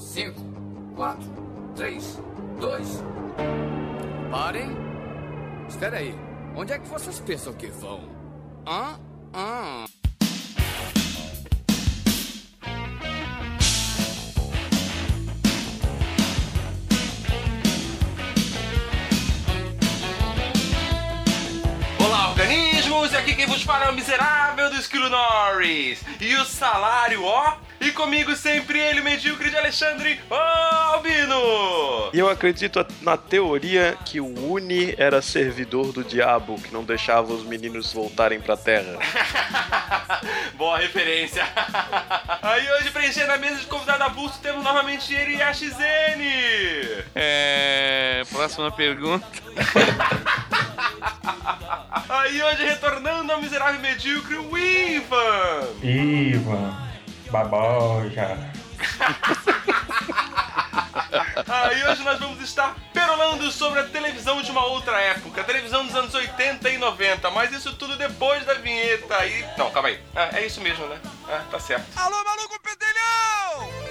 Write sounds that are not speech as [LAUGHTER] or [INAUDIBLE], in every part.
5, 4, 3, 2. Parem. Espera aí. Onde é que vocês pensam que vão? Hã? Hã? Organismos! E aqui quem vos fala é o miserável do Esquilo Norris. E o salário, ó. E comigo sempre ele, o medíocre de Alexandre Albino. E eu acredito na teoria que o Uni era servidor do diabo, que não deixava os meninos voltarem pra terra. [LAUGHS] Boa referência. Aí hoje, preenchendo a mesa de convidado avulso, temos novamente ele, Yashizene. É. Próxima pergunta. [LAUGHS] Aí hoje, retornando ao miserável medíocre, o Ivan. Ivan, baboja. [LAUGHS] Aí hoje nós vamos estar perolando sobre a televisão de uma outra época, a televisão dos anos 80 e 90, mas isso tudo depois da vinheta. E não, calma aí. Ah, é isso mesmo, né? Ah, tá certo. Alô, maluco pedelhão!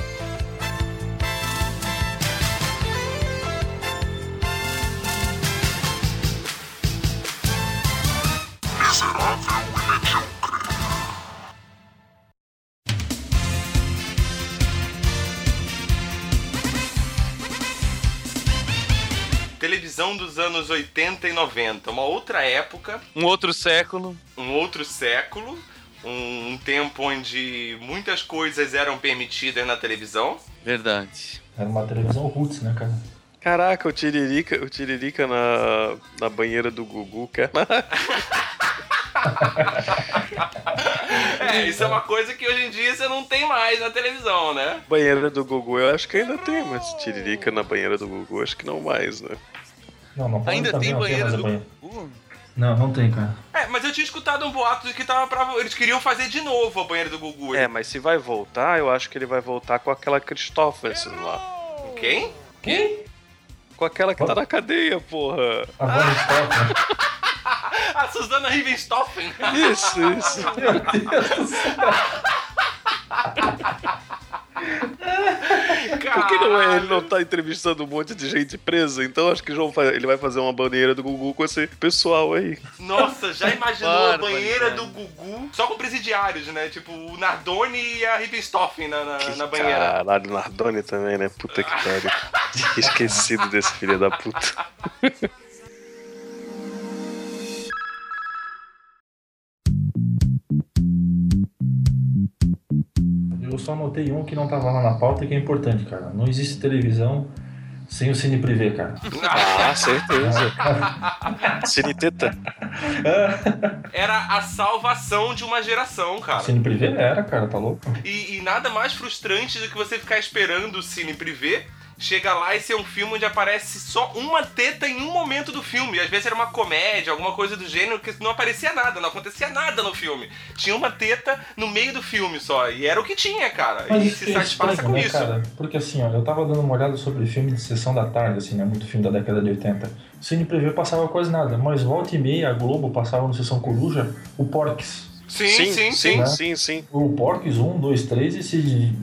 Televisão dos anos 80 e 90, uma outra época, Um outro século. um outro século, um, um tempo onde muitas coisas eram permitidas na televisão. Verdade. Era uma televisão roots, né, cara? Caraca, o Tiririca, o Tiririca na, na banheira do Gugu, cara. [LAUGHS] É, isso é uma coisa que hoje em dia você não tem mais na televisão, né? banheira do Gugu eu acho que ainda tem, mas Tiririca na banheira do Gugu acho que não mais, né? Não, não pode Ainda tem banheira do. banheiro. Uh, Não, não tem, cara. É, mas eu tinha escutado um boato de que tava pra. Eles queriam fazer de novo a banheira do Gugu. É, mas se vai voltar, eu acho que ele vai voltar com aquela Christopherson lá. Quem? Quem? Com aquela que tá na cadeia, porra. A Stock, né? A Susana Rivenstoffen. Isso, isso. Meu Deus do céu. Por que não é? Ele não tá entrevistando um monte de gente presa, então acho que João ele vai fazer uma banheira do Gugu com esse pessoal aí. Nossa, já imaginou a banheira cara. do Gugu só com presidiários, né? Tipo, o Nardoni e a Rivenstoffen na, na, na banheira. Caralho, Nardoni também, né? Puta que pariu. [LAUGHS] Esquecido desse filho da puta. Só anotei um que não tava lá na pauta e que é importante, cara. Não existe televisão sem o Cine Privé, cara. Ah, certeza. [LAUGHS] Cine Teta. [LAUGHS] Era a salvação de uma geração, cara. Cine Privé era, cara, tá louco? E, e nada mais frustrante do que você ficar esperando o cine privê. Chega lá e ser um filme onde aparece só uma teta em um momento do filme. E às vezes era uma comédia, alguma coisa do gênero, que não aparecia nada, não acontecia nada no filme. Tinha uma teta no meio do filme só. E era o que tinha, cara. Mas e isso se é satisfaça com né, isso. cara? Porque assim, ó, eu tava dando uma olhada sobre filme de sessão da tarde, assim, né? Muito filme da década de 80. O Cine Privé passava quase nada, mas volta e meia a Globo passava no Sessão Coruja o Porques. Sim, sim, sim. sim, né? sim, sim. O Porques 1, 2, 3 e se.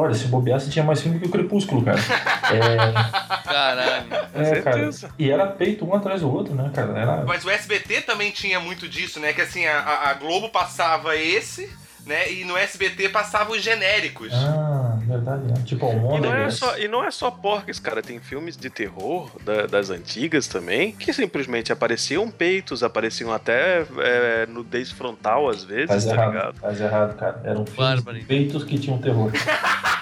Olha, se bobeasse tinha mais filme que o Crepúsculo, cara. [LAUGHS] É, caralho. é cara. certeza. E era peito um atrás do outro, né, cara? Era. Mas o SBT também tinha muito disso, né? Que assim, a- a, a Globo passava esse, né? E no SBT passava os genéricos. Ah, verdade, né? Tipo E Almôndega. não, é só, e não é só porcas, cara. Tem filmes de terror da- das antigas também que simplesmente apareciam peitos, apareciam até é, nudez frontal às vezes, Faz tá errado, ligado? faz errado, cara. Eram filmes Bárbaro. de peitos que tinham terror.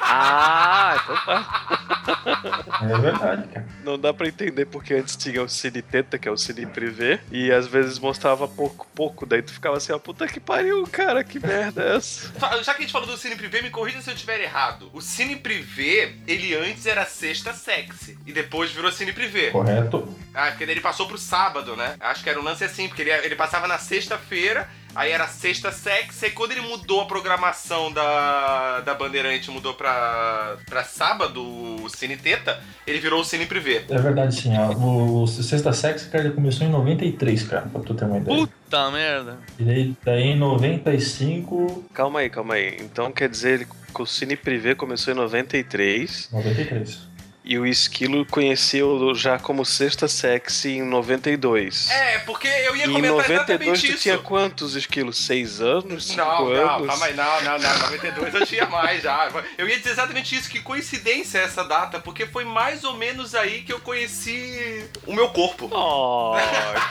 Ah, então tá. É verdade, cara. Não dá pra entender porque antes tinha o Cine Teta, que é o Cine Privé, e às vezes mostrava pouco, pouco. Daí tu ficava assim, ó, puta que pariu, cara, que merda é essa? Já que a gente falou do Cine Privé, me corrija se eu estiver errado. O Cine Privé, ele antes era sexta sexy. E depois virou Cine Privé. Correto? Ah, porque ele passou pro sábado, né? Acho que era um lance assim, porque ele, ele passava na sexta-feira, aí era Sexta Sexy, aí quando ele mudou a programação da, da Bandeirante, mudou pra, pra sábado, o Cine Teta, ele virou o Cine Privé. É verdade, sim. ó. O, o Sexta Sex, cara, ele começou em 93, cara, pra tu ter uma ideia. Puta merda. E daí, daí em 95. Calma aí, calma aí. Então quer dizer que o Cine Privé começou em 93 93. E o Esquilo conheceu já como Sexta Sexy em 92. É, porque eu ia E em comentar 92 exatamente tu isso. tinha quantos esquilos? Seis anos? Cinco Não, não, anos? calma aí, não, não, não, 92 eu tinha mais já. Eu ia dizer exatamente isso, que coincidência essa data, porque foi mais ou menos aí que eu conheci o meu corpo. Oh,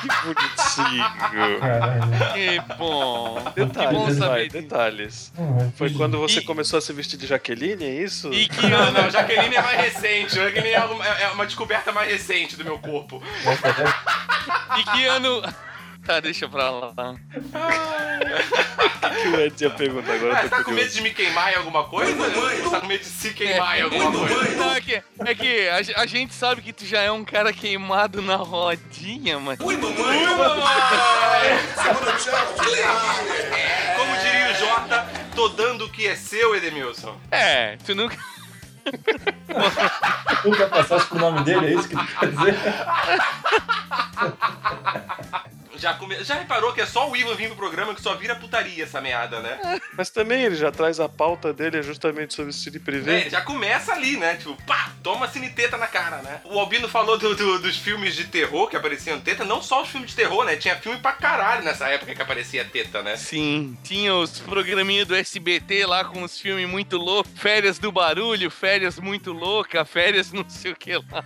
que bonitinho. [LAUGHS] Que bom. que bom Detalhes, vai, saber detalhes. Hum, Foi quando você E- começou a se vestir de Jaqueline, é isso? E que Não, ano? não, Jaqueline é mais recente. Jaqueline é uma, é uma descoberta mais recente do meu corpo. E que ano. Tá, deixa pra lá. O [LAUGHS] que o Ed ia perguntar agora? Ah, você tá com medo de me queimar em alguma coisa? Você tá com medo de se queimar em alguma coisa? Não, é que, é que a, a gente sabe que tu já é um cara queimado na rodinha, mas. Como diria o Jota, tô dando o que é seu, Edemilson. É, tu nunca. Nunca passasse pro nome dele, é isso que tu quer dizer? [LAUGHS] Já, come... já reparou que é só o Ivan vir pro programa que só vira putaria essa meada, né? Mas também ele já traz a pauta dele é justamente sobre o Cine É, Privé. já começa ali, né? Tipo, pá, toma cineteta na cara, né? O Albino falou do- do- dos filmes de terror que apareciam teta, não só os filmes de terror, né? Tinha filme pra caralho nessa época que aparecia teta, né? Sim, tinha os programinhas do SBT lá com os filmes muito loucos. Férias do barulho, férias muito louca, férias não sei o que lá.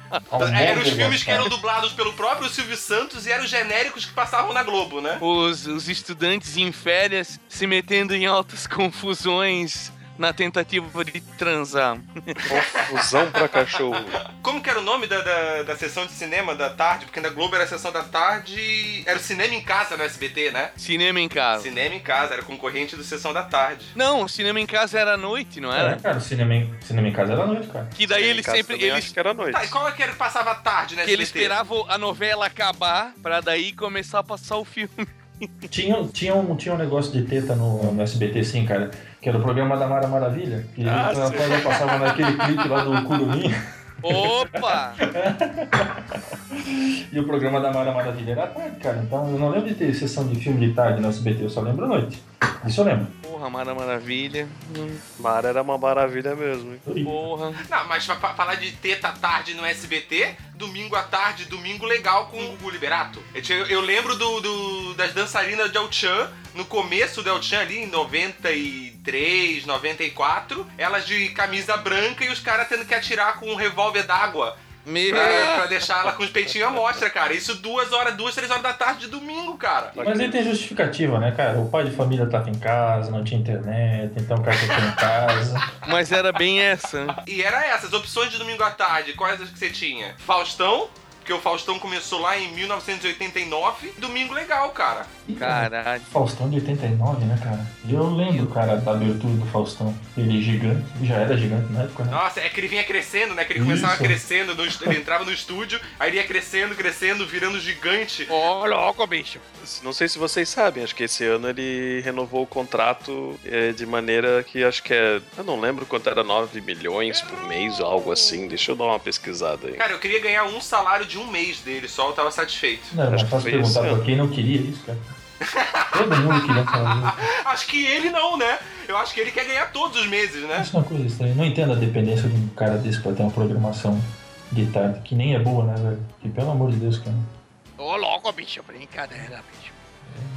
Eram os filmes que eram dublados pelo próprio Silvio Santos e eram os genéricos que passavam na Globo, né? Os, os estudantes em férias se metendo em altas [LAUGHS] confusões na tentativa de transar. Confusão pra cachorro. Como que era o nome da, da, da sessão de cinema da tarde? Porque na Globo era a sessão da tarde. Era o cinema em casa no SBT, né? Cinema em casa. Cinema em casa, era concorrente do Sessão da Tarde. Não, o cinema em casa era à noite, não É, era? cara, o cinema em, cinema em casa era à noite, cara. Que daí eles sempre. Eles, acho que era à noite. Tá, e qual é que era que passava à tarde no que SBT? eles esperavam a novela acabar pra daí começar a passar o filme. Tinha, tinha, um, tinha um negócio de teta no, no SBT, sim, cara. Que era o programa da Mara Maravilha. Que Ah, ela, passava naquele clipe lá do Curuminha. Opa! [LAUGHS] E o programa da Mara Maravilha era tarde, cara. Então eu não lembro de ter sessão de filme de tarde no SBT, eu só lembro à noite. Isso eu lembro. Porra, Mara Maravilha. Hum, Mara era uma maravilha mesmo. hein? Porra. Não, mas pra, falar de teta tarde no SBT, domingo à tarde, domingo legal com o Gugu Liberato. Eu, eu lembro do, do- das dançarinas de El Chan, no começo do El Chan ali, em 93, 94, elas de camisa branca e os caras tendo que atirar com um revólver d'água. Meu. Pra, pra deixar ela com os peitinhos à mostra, cara. Isso duas horas, duas, três horas da tarde de domingo, cara. Mas aí tem justificativa, né, cara? O pai de família tava em casa, não tinha internet, então o cara ficou em casa. [LAUGHS] Mas era bem essa. né? E era essas, opções de domingo à tarde, quais as que você tinha? Faustão, porque o Faustão começou lá em 1989. Domingo legal, cara. Caralho. Faustão de 89, né, cara? Eu lembro, cara, da abertura do Faustão. Ele gigante, já era gigante na época, né? Nossa, é que ele vinha crescendo, né? Que ele Isso. começava crescendo, no ele entrava no estúdio, aí ele ia crescendo, crescendo, virando gigante. Ó, louco, bicho. Não sei se vocês sabem, acho que esse ano ele renovou o contrato é, de maneira que acho que é. Eu não lembro quanto era 9 milhões por mês ou algo assim. Deixa eu dar uma pesquisada aí. Cara, eu queria ganhar um salário de um mês dele só, eu tava satisfeito. Não, é foi esse perguntar pra quem não queria isso, cara. [LAUGHS] Todo mundo queria falar Acho que ele não, né? Eu acho que ele quer ganhar todos os meses, né? isso. Isso é uma coisa estranha. Não entendo a dependência de um cara desse pra ter uma programação de tarde, que nem é boa, né, velho? Que pelo amor de Deus, cara. Ô, louco, bicho. Brincadeira, bicho.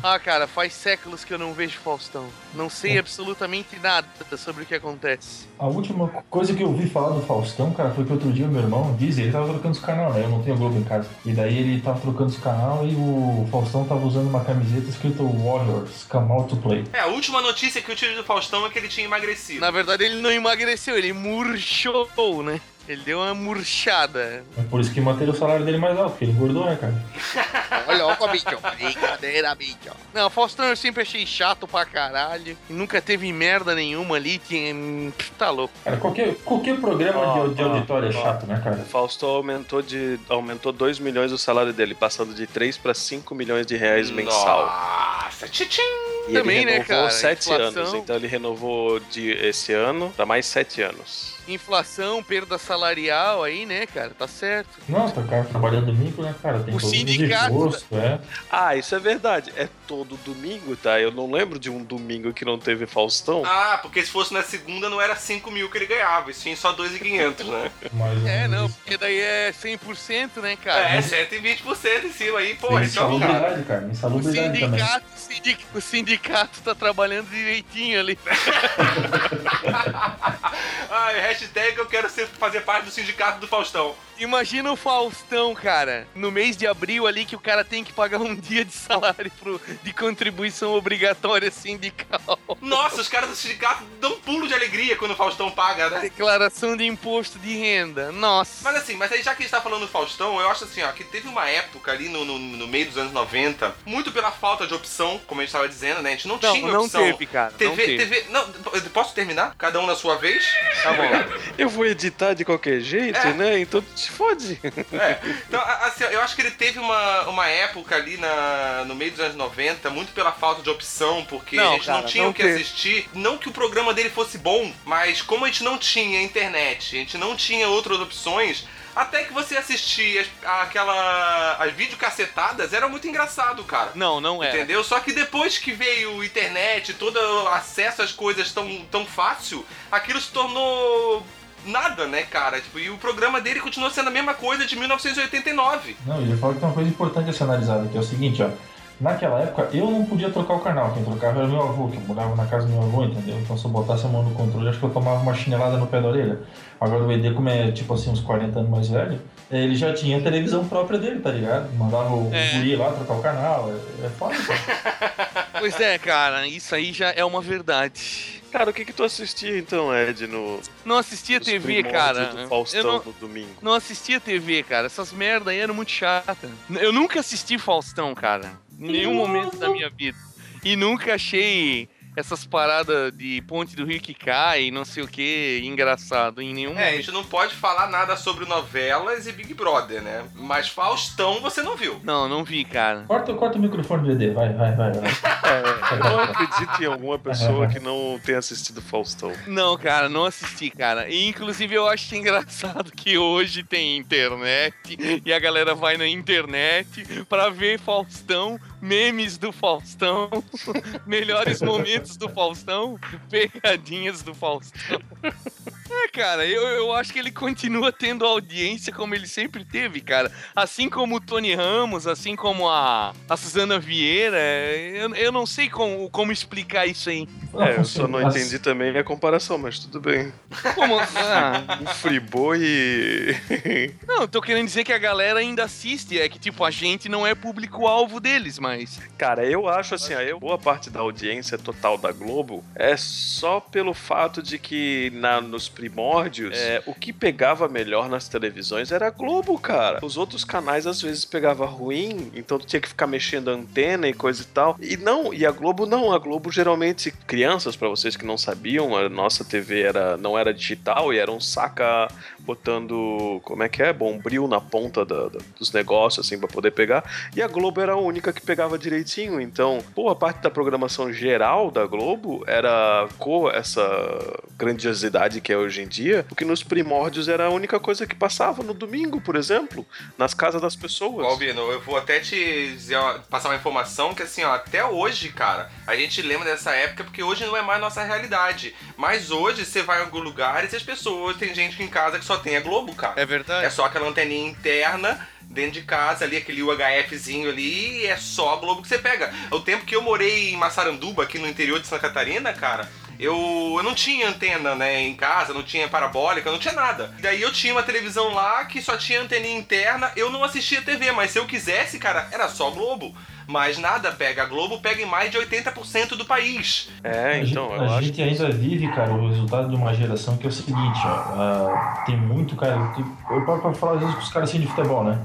Ah, cara, faz séculos que eu não vejo Faustão. Não sei absolutamente nada sobre o que acontece. A última coisa que eu ouvi falar do Faustão, cara, foi que outro dia o meu irmão diz, ele tava trocando os canal, né? Eu não tenho Globo em casa. E daí ele tava trocando os canal e o Faustão tava usando uma camiseta escrito Warriors, Come Out to Play. É, a última notícia que eu tive do Faustão é que ele tinha emagrecido. Na verdade, ele não emagreceu, ele murchou, né? Ele deu uma murchada. É por isso que manteve o salário dele mais alto, porque ele engordou, né, cara? [LAUGHS] Olha, louco, bicho. Brincadeira, bicho. Não, Faustão eu sempre achei chato pra caralho. E nunca teve merda nenhuma ali. Tinha... Tá louco. Cara, qualquer, qualquer programa Ó, de, de ó, auditório é ó. chato, né, cara? O Faustão aumentou de aumentou 2 milhões o salário dele, passando de 3 para 5 milhões de reais mensal. Nossa, tchim! E Também, ele né, renovou cara? sete Inflação. anos. Então ele renovou de esse ano para mais sete anos. Inflação, perda salarial aí, né, cara? Tá certo. Nossa, o cara trabalhando domingo, né, cara? Tem O todo sindicato- gosto, é. Ah, isso é verdade. É todo domingo, tá? Eu não lembro de um domingo que não teve Faustão. Ah, porque se fosse na segunda não era 5 mil que ele ganhava, e sim só 2.500, né? Mas, É, não, porque daí é 100%, né, cara? É, 120% em cima aí, pô, é um cara. insalubridade, cara. O Insalubridade também. sindicato, o sindic- o sindicato tá trabalhando direitinho ali. [LAUGHS] Ah, hashtag eu quero ser, fazer parte do sindicato do Faustão. Imagina o Faustão, cara, no mês de abril ali que o cara tem que pagar um [LAUGHS] dia de salário pro, de contribuição obrigatória sindical. Nossa, os caras do sindicato dão um pulo de alegria quando o Faustão paga, né? Declaração de imposto de renda. Nossa. Mas assim, mas aí já que a gente tá falando do Faustão, eu acho assim, ó, que teve uma época ali no, no, no meio dos anos 90, muito pela falta de opção, como a gente tava dizendo, né? A gente não, Não, tinha não opção. teve, cara. não TV, teve. TV. Não, posso terminar? Cada um na sua vez? Tá [LAUGHS] bom. Eu vou editar de qualquer jeito, É. né? Então fode. É. Então, assim, eu acho que ele teve uma, uma época ali na, no meio dos anos 90, muito pela falta de opção, porque Não, a gente não cara, tinha não o que teve. assistir. Não que o programa dele fosse bom, mas como a gente não tinha internet, a gente não tinha outras opções. Até que você assistia as- aquela. as videocacetadas, era muito engraçado, cara. Não, não é. Entendeu? Só que depois que veio a internet, todo o acesso às coisas tão, tão fácil, aquilo se tornou nada, né, cara? Tipo, e o programa dele continua sendo a mesma coisa de 1989. Não, e eu falo que tem uma coisa importante a ser analisada, que é o seguinte, ó. Naquela época, eu não podia trocar o canal. Quem trocava era meu avô, que eu morava na casa do meu avô, entendeu? Então, se eu botasse a mão no controle, acho que eu tomava uma chinelada no pé da orelha. Agora, o ED, como é, tipo assim, uns 40 anos mais velho, ele já tinha a televisão própria dele, tá ligado? Mandava o É. guri lá trocar o canal. É, é foda, cara. [LAUGHS] Pois é, cara, isso aí já é uma verdade. Cara, o que que tu assistia então, Ed, no Não assistia TV, cara. do Eu Faustão não, no domingo? não assistia TV, cara. Essas merda aí eram muito chatas. Eu nunca assisti Faustão, cara. Em nenhum momento da minha vida. E nunca achei essas paradas de ponte do rio que cai, não sei o que, engraçado. Em nenhum É, a gente não pode falar nada sobre novelas e Big Brother, né? Mas Faustão você não viu. Não, não vi, cara. Corta, corta o microfone do ED, vai, vai, vai. vai. [LAUGHS] Não acredito em alguma pessoa que não tenha assistido Faustão. Não, cara, não assisti, cara. E inclusive eu acho engraçado que hoje tem internet e a galera vai na internet pra ver Faustão, memes do Faustão, [LAUGHS] melhores momentos do Faustão, pegadinhas do Faustão. É, cara, eu, eu acho que ele continua tendo audiência como ele sempre teve, cara. Assim como o Tony Ramos, assim como a, a Suzana Vieira. Eu, eu não sei como, como explicar isso aí. É, eu só não entendi também a comparação, mas tudo bem. Como. Ah, O Friboi e. [LAUGHS] Não, tô querendo dizer que a galera ainda assiste, é que tipo, a gente não é público-alvo deles, mas. Cara, eu acho assim, eu, boa parte da audiência total da Globo é só pelo fato de que na, nos primórdios, é, o que pegava melhor nas televisões era a Globo, cara. Os outros canais às vezes pegava ruim, então tu tinha que ficar mexendo a antena e coisa e tal. E não, e a Globo não, a Globo geralmente, crianças, pra vocês que não sabiam, a nossa TV era, não era digital e era um saca botando, como é que é, bombril na ponta da- da- dos negócios, assim, pra poder pegar. E a Globo era a única que pegava direitinho. Então, boa parte da programação geral da Globo era com essa grandiosidade que é hoje em dia, porque nos primórdios era a única coisa que passava no domingo, por exemplo, nas casas das pessoas. Albino, eu vou até te dizer, ó, passar uma informação que assim, ó, até hoje, cara, a gente lembra dessa época porque hoje não é mais nossa realidade. Mas hoje você vai em algum lugar e as pessoas, tem gente em casa que só tem a Globo, cara. É verdade? É só aquela anteninha interna dentro de casa ali, aquele UHFzinho ali, e é só a Globo que você pega. O tempo que eu morei em Massaranduba, aqui no interior de Santa Catarina, cara, eu, eu não tinha antena, né, em casa, não tinha parabólica, não tinha nada. Daí eu tinha uma televisão lá que só tinha anteninha interna, eu não assistia TV, mas se eu quisesse, cara, era só Globo. Mas nada pega, a Globo pega em mais de 80% do país. É, então, a acho gente ainda vive, cara, o resultado de uma geração que é o seguinte, ó. ah, tem muito, cara. Eu paro pra falar às vezes com os caras assim de futebol, né?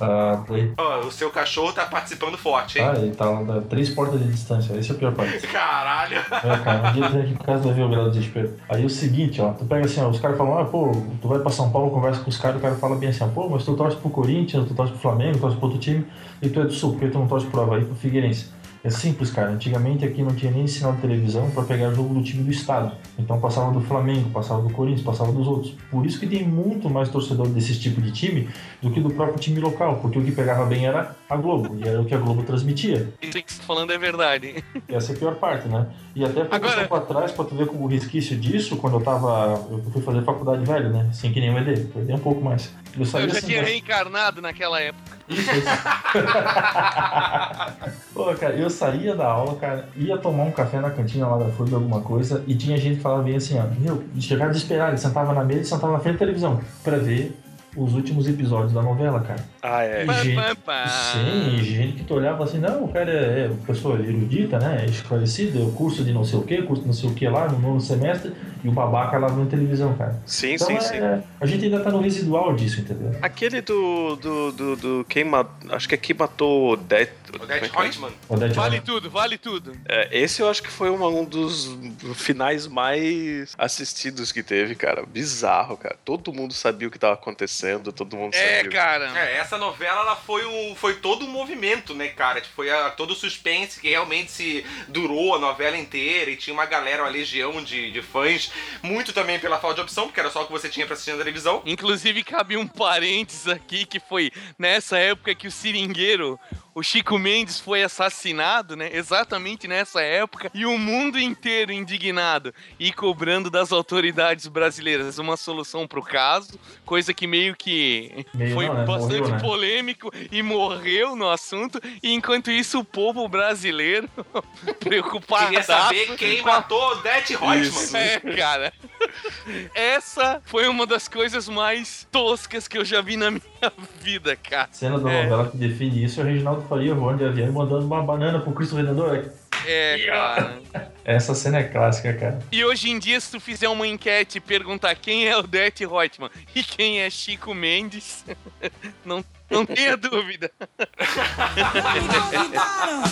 Ah, daí- Ó, o seu cachorro tá participando forte, hein? ah, ele tá lá a três portas de distância. Esse é o pior parte. [LAUGHS] Caralho! É, cara, um dia eu aqui em casa vai ver o grau de desespero. Aí é o seguinte, ó, tu pega assim, ó, os caras falam, ah, pô, tu vai pra São Paulo, conversa com os caras, o cara fala bem assim, pô, mas tu torce pro Corinthians, tu torce pro Flamengo, tu torce pro outro time, e tu é do Sul, porque tu não torce pro Havaí, pro Figueirense. É simples, cara. Antigamente aqui não tinha nem sinal de televisão para pegar jogo do time do estado. Então passava do Flamengo, passava do Corinthians, passava dos outros. Por isso que tem muito mais torcedor desses tipo de time do que do próprio time local, porque o que pegava bem era a Globo, e era o que a Globo transmitia. Isso que você tá falando é verdade. Essa é a pior parte, né? E até pouco Agora- tempo atrás, pra tu ver como resquício disso, quando eu tava. Eu fui fazer faculdade velho, né? Assim que nem o ED, perdi um pouco mais. Eu saía Eu já assim, tinha né? reencarnado naquela época. Isso, isso. [LAUGHS] Pô, cara, eu saía da aula, cara, ia tomar um café na cantina lá da FURB, alguma coisa, e tinha gente que falava bem assim, ó, meu, chegava desesperado, ele sentava na mesa e sentava na frente da televisão pra ver os últimos episódios da novela, cara. Ah, é. E Pá, gente- pá, pá. Sim, e gente que tu olhava assim, não, o cara é, é pessoa erudita, né? É esclarecida, é curso de não sei o que, curso de não sei o que lá, no nono semestre, e o babaca lá vendo televisão, cara. Sim, Então sim, é, sim. a gente ainda tá no residual disso, entendeu? Aquele do. do, do, do quem matou. Acho que é quem matou o Death. Odete Reutemann. Odete Vale tudo, vale tudo. É, esse eu acho que foi uma- um dos finais mais assistidos que teve, cara. Bizarro, cara. Todo mundo sabia o que tava acontecendo, todo mundo É, sabia. cara. É, essa novela ela foi, um, foi todo um movimento, né, cara? Tipo, foi a- todo o suspense que realmente se durou a novela inteira e tinha uma galera, uma legião de, de fãs, muito também pela falta de opção, porque era só o que você tinha pra assistir na televisão. Inclusive, cabe um parênteses aqui que foi nessa época que o seringueiro, o Chico Mendes, foi assassinado, né? Exatamente nessa época. E o mundo inteiro indignado e cobrando das autoridades brasileiras uma solução pro caso. Coisa que meio que Meio foi não, né? bastante Morreu, né? polêmico e morreu no assunto. E enquanto isso, o povo brasileiro [LAUGHS] preocupado. Queria saber quem matou Odete Reutemann. É, cara. [LAUGHS] Essa foi uma das coisas mais toscas que eu já vi na minha [LAUGHS] vida, cara. Cena da É. novela que define isso é o Reginaldo Faria voando de avião mandando uma banana pro Cristo Redentor. É, cara. [LAUGHS] Essa cena é clássica, cara. E hoje em dia, se tu fizer uma enquete e perguntar quem é o Det Reutemann e quem é Chico Mendes, [LAUGHS] não, não tenha dúvida. Me convidaram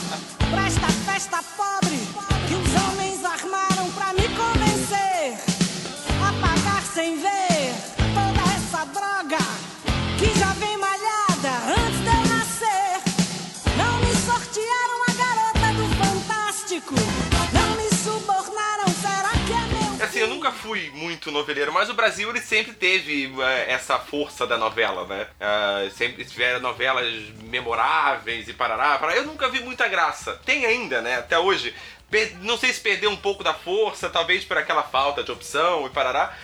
pra esta festa pobre que os homens armaram pra me convencer a pagar sem ver nunca fui muito noveleiro, mas o Brasil ele sempre teve eh, essa força da novela, né? Ah, sempre tiveram novelas memoráveis e parará, parará. Eu nunca vi muita graça. Tem ainda, né? Até hoje. Não sei se perdeu um pouco da força, talvez por aquela falta de opção e parará.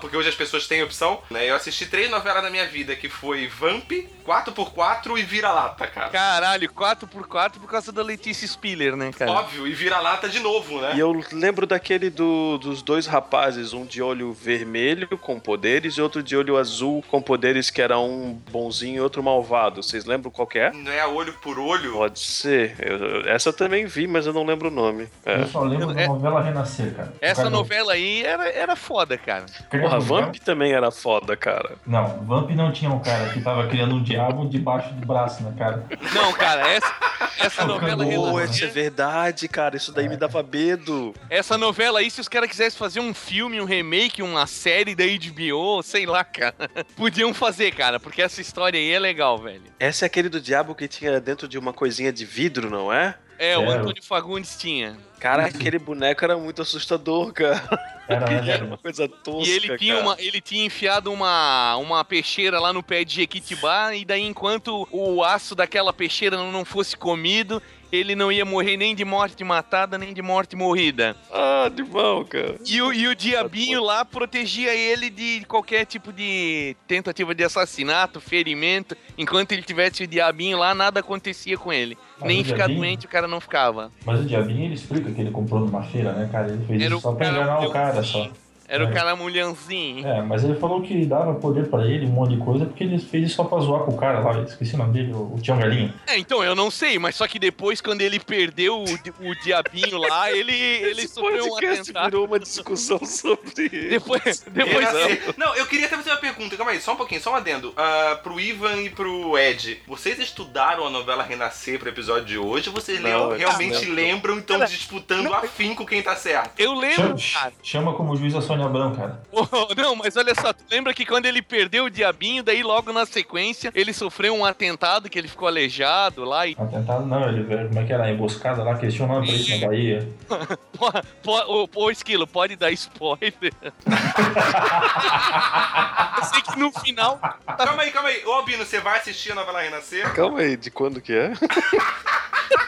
Porque hoje as pessoas têm opção, né? Eu assisti três novelas na minha vida, que foi Vamp, 4x4 e Vira-Lata, cara. Caralho, 4x4 por causa da Letícia Spiller, né, cara? Óbvio, e Vira-Lata de novo, né? E eu lembro daquele do- dos dois rapazes, um de olho vermelho com poderes e outro de olho azul com poderes que era um bonzinho e outro malvado. Vocês lembram qual que é? Não é olho por olho? Pode ser. Eu- essa eu também vi, mas eu não lembro o nome. É. Eu só lembro da É- novela Renascer, cara. Essa Cara, novela aí era, era foda, cara. Criando Porra, Vamp também era foda, cara. Não, Vamp não tinha um cara que tava criando um diabo debaixo do braço, né, cara? Não, cara, essa, essa novela isso é verdade, cara. Isso daí me dava medo. essa novela aí, se os caras quisessem fazer um filme, um remake, uma série da HBO, sei lá, cara, [LAUGHS] podiam fazer, cara, porque essa história aí é legal, velho. Esse é aquele do diabo que tinha dentro de uma coisinha de vidro, não é? É, o É. Antônio Fagundes tinha. Cara, aquele boneco era muito assustador, cara. Era, né, Era uma coisa tosca, E ele tinha, cara. uma, ele tinha enfiado uma, uma peixeira lá no pé de Jequitibá, e daí enquanto o aço daquela peixeira não fosse comido, ele não ia morrer nem de morte matada, nem de morte morrida. Ah, de mal, cara. E o, e o diabinho lá protegia ele de qualquer tipo de tentativa de assassinato, ferimento. Enquanto ele tivesse o diabinho lá, nada acontecia com ele. Mas nem ficar diabinho- doente o cara não ficava. Mas o Diabinho ele explica que ele comprou numa feira, né, cara? Ele fez Era isso o só pra enganar o cara só. Era É. o cara mulhanzinho. É, mas ele falou que dava poder pra ele, um monte de coisa, porque ele fez isso só pra zoar com o cara lá. Esqueci o nome dele, o o Tião Galinho. É, então, eu não sei, mas só que depois, quando ele perdeu o, o diabinho lá, [LAUGHS] ele, ele sofreu um atentado. virou uma discussão sobre [LAUGHS] Depois, depois Renascer. Não, eu queria até fazer uma pergunta, calma aí, só um pouquinho, só um adendo. Ah, pro Ivan e pro Ed, vocês estudaram a novela Renascer pro episódio de hoje ou vocês Não, lem- realmente não. lembram e estão disputando afim com quem tá certo? eu lembro, Chama, cara. chama como juiz a Sônia Sônia Abrão, cara. [LAUGHS] Oh, não, mas olha só, tu lembra que quando ele perdeu o diabinho, daí logo na sequência ele sofreu um atentado que ele ficou aleijado lá e. Atentado não, ele, como é que era? Emboscada lá, que eles tinham nome pra isso na Bahia. [LAUGHS] Pô, pô, Esquilo, pode dar spoiler. [LAUGHS] Eu sei que no final. Calma aí, calma aí. Ô, Albino, você vai assistir a novela Renascer? Calma aí, de quando que é?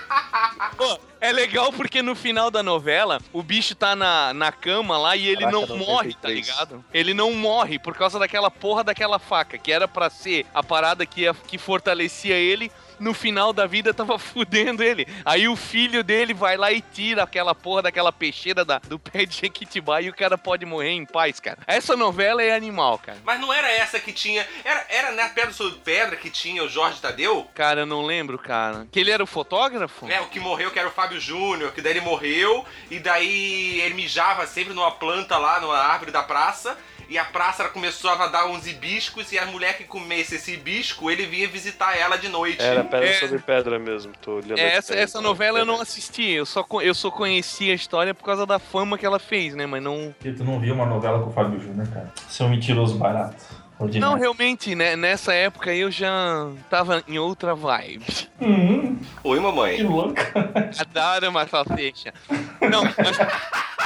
[LAUGHS] Pô, é legal porque no final da novela, o bicho tá na, na cama lá e ele Caraca, não morre, tá 93. ligado? Ele não morre por causa daquela porra daquela faca, que era pra ser a parada que, ia- que fortalecia ele. No final da vida tava fudendo ele. Aí o filho dele vai lá e tira aquela porra daquela peixeira da- do pé de Jequitibá e o cara pode morrer em paz, cara. Essa novela é animal, cara. Mas não era essa que tinha. Era, era na Pedra sobre Pedra que tinha o Jorge Tadeu? Cara, eu não lembro, cara. Que ele era o fotógrafo? É, o que morreu, que era o Fábio Júnior, que daí ele morreu, e daí ele mijava sempre numa planta lá, numa árvore da praça, e a praça começou a dar uns hibiscos, e a mulher que comesse esse hibisco, ele vinha visitar ela de noite. Era pedra É. sobre pedra mesmo, tô olhando É, aqui, essa, tá? essa novela eu não assisti, eu só, eu só conheci a história por causa da fama que ela fez, né? Mas não. Porque tu não viu uma novela com o Fábio Júnior, cara. Seu mentiroso barato. Não, realmente, né? Nessa época eu já tava em outra vibe. Hum, Oi, que mamãe. louca. Adoro uma salsicha. Não, mas. [LAUGHS]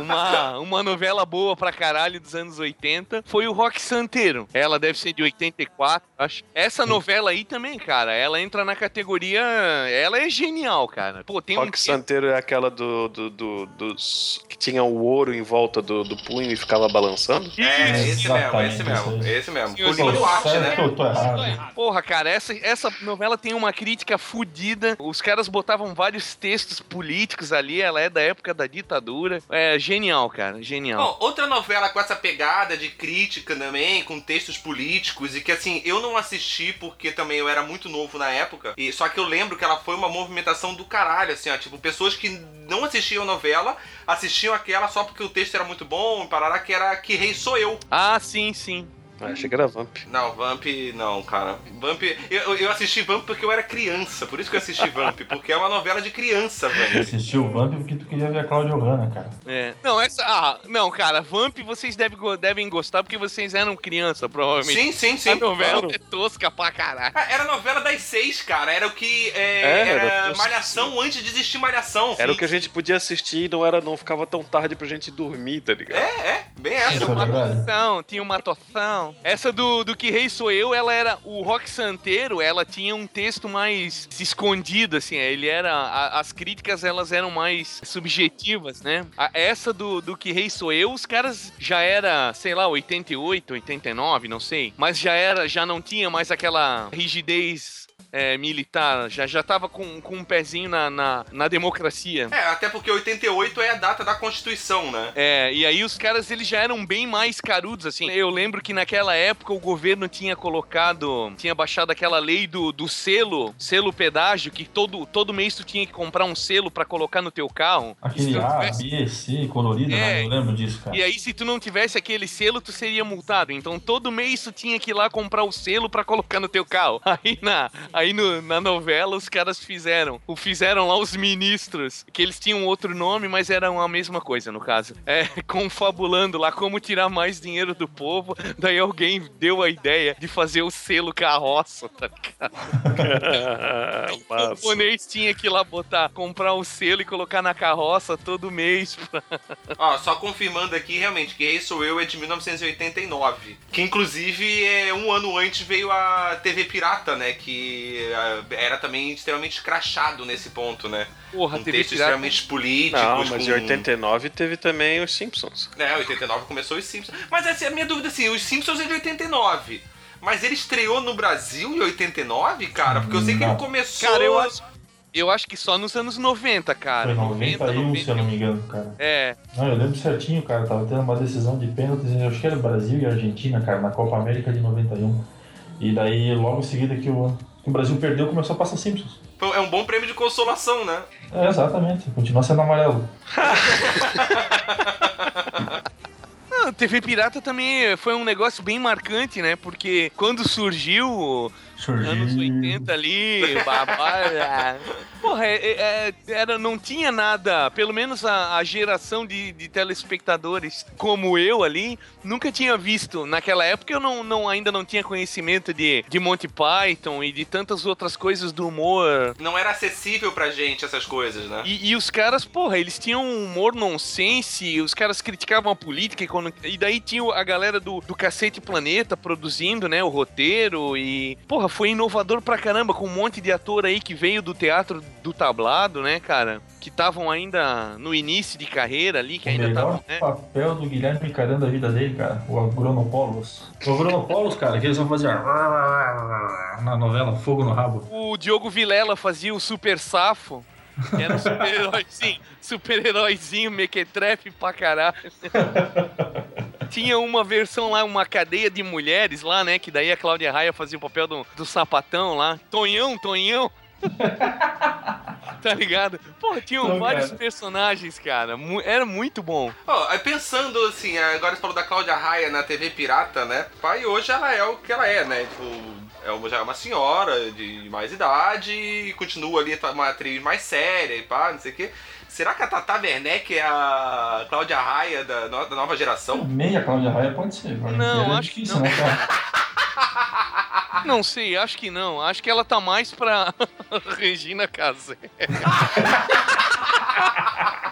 Uma, uma novela boa pra caralho dos anos 80 foi o Rock Santeiro. Ela deve ser de 84, acho. Essa novela aí também, cara, ela entra na categoria. Ela é genial, cara. Pô, tem um. Rock Santeiro é aquela do, do, do- dos. que tinha o ouro em volta do, do punho e ficava balançando? É, esse mesmo, Exatamente, esse mesmo, isso aí. esse mesmo. Sim, Duarte, né? eu tô errado. Porra, cara, essa, essa novela tem uma crítica fodida. Os caras botavam vários textos políticos ali. Ela é da época da ditadura. É genial, cara. Genial. Bom, outra novela com essa pegada de crítica também, com textos políticos, e que assim, eu não assisti porque também eu era muito novo na época, e só que eu lembro que ela foi uma movimentação do caralho, assim, ó, tipo, pessoas que não assistiam a novela, assistiam aquela só porque o texto era muito bom, parará, que era Que Rei Sou Eu. Ah, sim, sim. Ah, achei que era Vamp. Não, Vamp, não, cara. Vamp, eu, eu assisti Vamp porque eu era criança, por isso que eu assisti Vamp, porque é uma novela de criança, velho. Assistiu o Vamp porque tu queria ver a Cláudia Hanna, cara. É. Não, essa. Ah, não, cara, Vamp vocês devem, devem gostar porque vocês eram criança, provavelmente. Sim, sim, A sim. novela claro. é tosca pra caralho. Ah, Era a novela das seis, cara. Era o que. é, É, era era Malhação antes de existir Malhação. Era o Sim. que a gente podia assistir e não, era, não ficava tão tarde pra gente dormir, tá ligado? É, é, bem essa. É Uma atuação, tinha uma atuação. Essa do, do Que Rei Sou Eu, ela era. O Rock Santeiro, ela tinha um texto mais escondido, assim. Ele era. a- as críticas, elas eram mais subjetivas, né? A- essa do, do Que Rei Sou Eu, os caras já era, sei lá, 88, 89, não sei. Mas já era, já não tinha mais aquela rigidez. É, militar, já, já tava com, com um pezinho na, na, na democracia. É, até porque 88 é a data da Constituição, né? É, e aí os caras eles já eram bem mais carudos, assim. Eu lembro que naquela época o governo tinha colocado, tinha baixado aquela lei do, do selo, selo pedágio, que todo, todo mês tu tinha que comprar um selo pra colocar no teu carro. Se Aquele A, tivesse- B, C, colorido, É. né? Eu lembro disso, cara. E aí, se tu não tivesse aquele selo, tu seria multado. Então, todo mês tu tinha que ir lá comprar o selo pra colocar no teu carro. [LAUGHS] Aí, na, aí no- na novela, os caras fizeram. O fizeram lá os ministros, que eles tinham outro nome, mas eram a mesma coisa, no caso. É, [LAUGHS] confabulando lá como tirar mais dinheiro do povo. Daí alguém deu a ideia de fazer o selo carroça, tá ligado? [LAUGHS] O japonês tinha que ir lá botar, comprar o selo e colocar na carroça todo mês [LAUGHS] pra Ó, só confirmando aqui, realmente, que Rei Sou Eu é de 1989. Que inclusive é um ano antes veio a TV Pirata, né? Que ah, era também extremamente escrachado nesse ponto, né? Porra, Com TV textos pirata. extremamente políticos. Não, mas com... em 89 teve também os Simpsons. É, 89 começou os Simpsons. Mas essa é a minha dúvida, assim, os Simpsons é de 89. Mas ele estreou no Brasil em 89, cara? Porque eu sei que ele começou... Cara, eu acho, eu acho que só nos anos 90, cara. Foi 91, se eu não me engano, cara. É, Não, eu lembro certinho, cara. Tava tendo uma decisão de pênaltis, eu acho que era Brasil e Argentina, cara, na Copa América de 91. E daí, logo em seguida que o, o Brasil perdeu, começou a passar Simpsons. É um bom prêmio de consolação, né? É, exatamente. Continua sendo amarelo. [LAUGHS] Ah, TV Pirata também foi um negócio bem marcante, né? Porque quando surgiu, Surgiu. anos 80 ali, babá. [LAUGHS] Porra, é- é- é- era, não tinha nada, pelo menos a, a geração de, de telespectadores como eu ali, nunca tinha visto. Naquela época eu não, não- ainda não tinha conhecimento de, de Monty Python e de tantas outras coisas do humor. Não era acessível pra gente essas coisas, né? E, e os caras, porra, eles tinham um humor nonsense, os caras criticavam a política, e, quando- e daí tinha a galera do, do Cacete Planeta produzindo, né, o roteiro, e, porra, foi inovador pra caramba, com um monte de ator aí que veio do teatro do tablado, né, cara, que estavam ainda no início de carreira ali, que O ainda estavam, né. papel do Guilherme Caramba da vida dele, cara. O Agronopolos. O Agronopolos, cara, que eles vão fazer na novela Fogo no Rabo. O Diogo Vilela fazia o Super Safo, era um super-heróizinho, [LAUGHS] super-heróizinho, mequetrefe pra caralho. Tinha uma versão lá, uma cadeia de mulheres lá, né? Que daí a Cláudia Raia fazia o papel do, do sapatão lá. Tonhão, Tonhão. [LAUGHS] tá ligado? Pô, tinham Pô, vários cara. personagens, cara. Mu- Era muito bom. Aí pensando assim, agora você falou da Cláudia Raia na TV Pirata, né? Pai, hoje ela é o que ela é, né? Tipo, é uma, já é uma senhora de mais idade e continua ali uma atriz mais séria e pá, não sei o quê. Será que a Tata Werneck é a Cláudia Raia da, no- da nova geração? Meia Cláudia Raia pode ser. Não, é acho que difícil, não. Né? [LAUGHS] Não sei, acho que não. Acho que ela tá mais pra [LAUGHS] Regina Casé.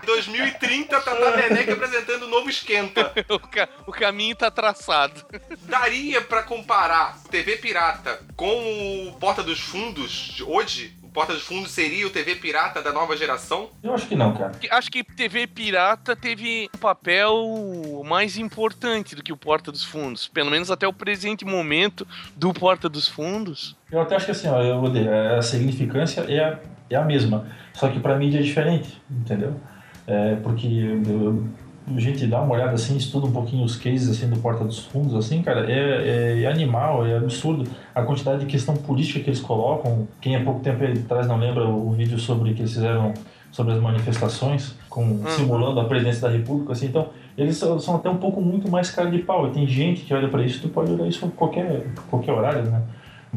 Em 2030, Tata Werneck apresentando o novo Esquenta. [LAUGHS] O, ca- o caminho tá traçado. Daria pra comparar TV Pirata com o Porta dos Fundos de hoje? Porta dos Fundos seria o TV Pirata da nova geração? Eu acho que não, cara. Acho que TV Pirata teve um papel mais importante do que o Porta dos Fundos. Pelo menos até o presente momento do Porta dos Fundos. Eu até acho que assim, ó, eu odeio. A significância é a, é a mesma. Só que pra mídia é diferente, entendeu? É, porque eu- a gente dá uma olhada assim, estuda um pouquinho os cases assim do Porta dos Fundos, assim, cara, é, é animal, é absurdo a quantidade de questão política que eles colocam. Quem há pouco tempo atrás não lembra o vídeo sobre que eles fizeram sobre as manifestações, com, simulando a presidência da República, assim, então eles são, até um pouco muito mais cara de pau. E tem gente que olha pra isso, tu pode olhar isso a qualquer, qualquer horário, né?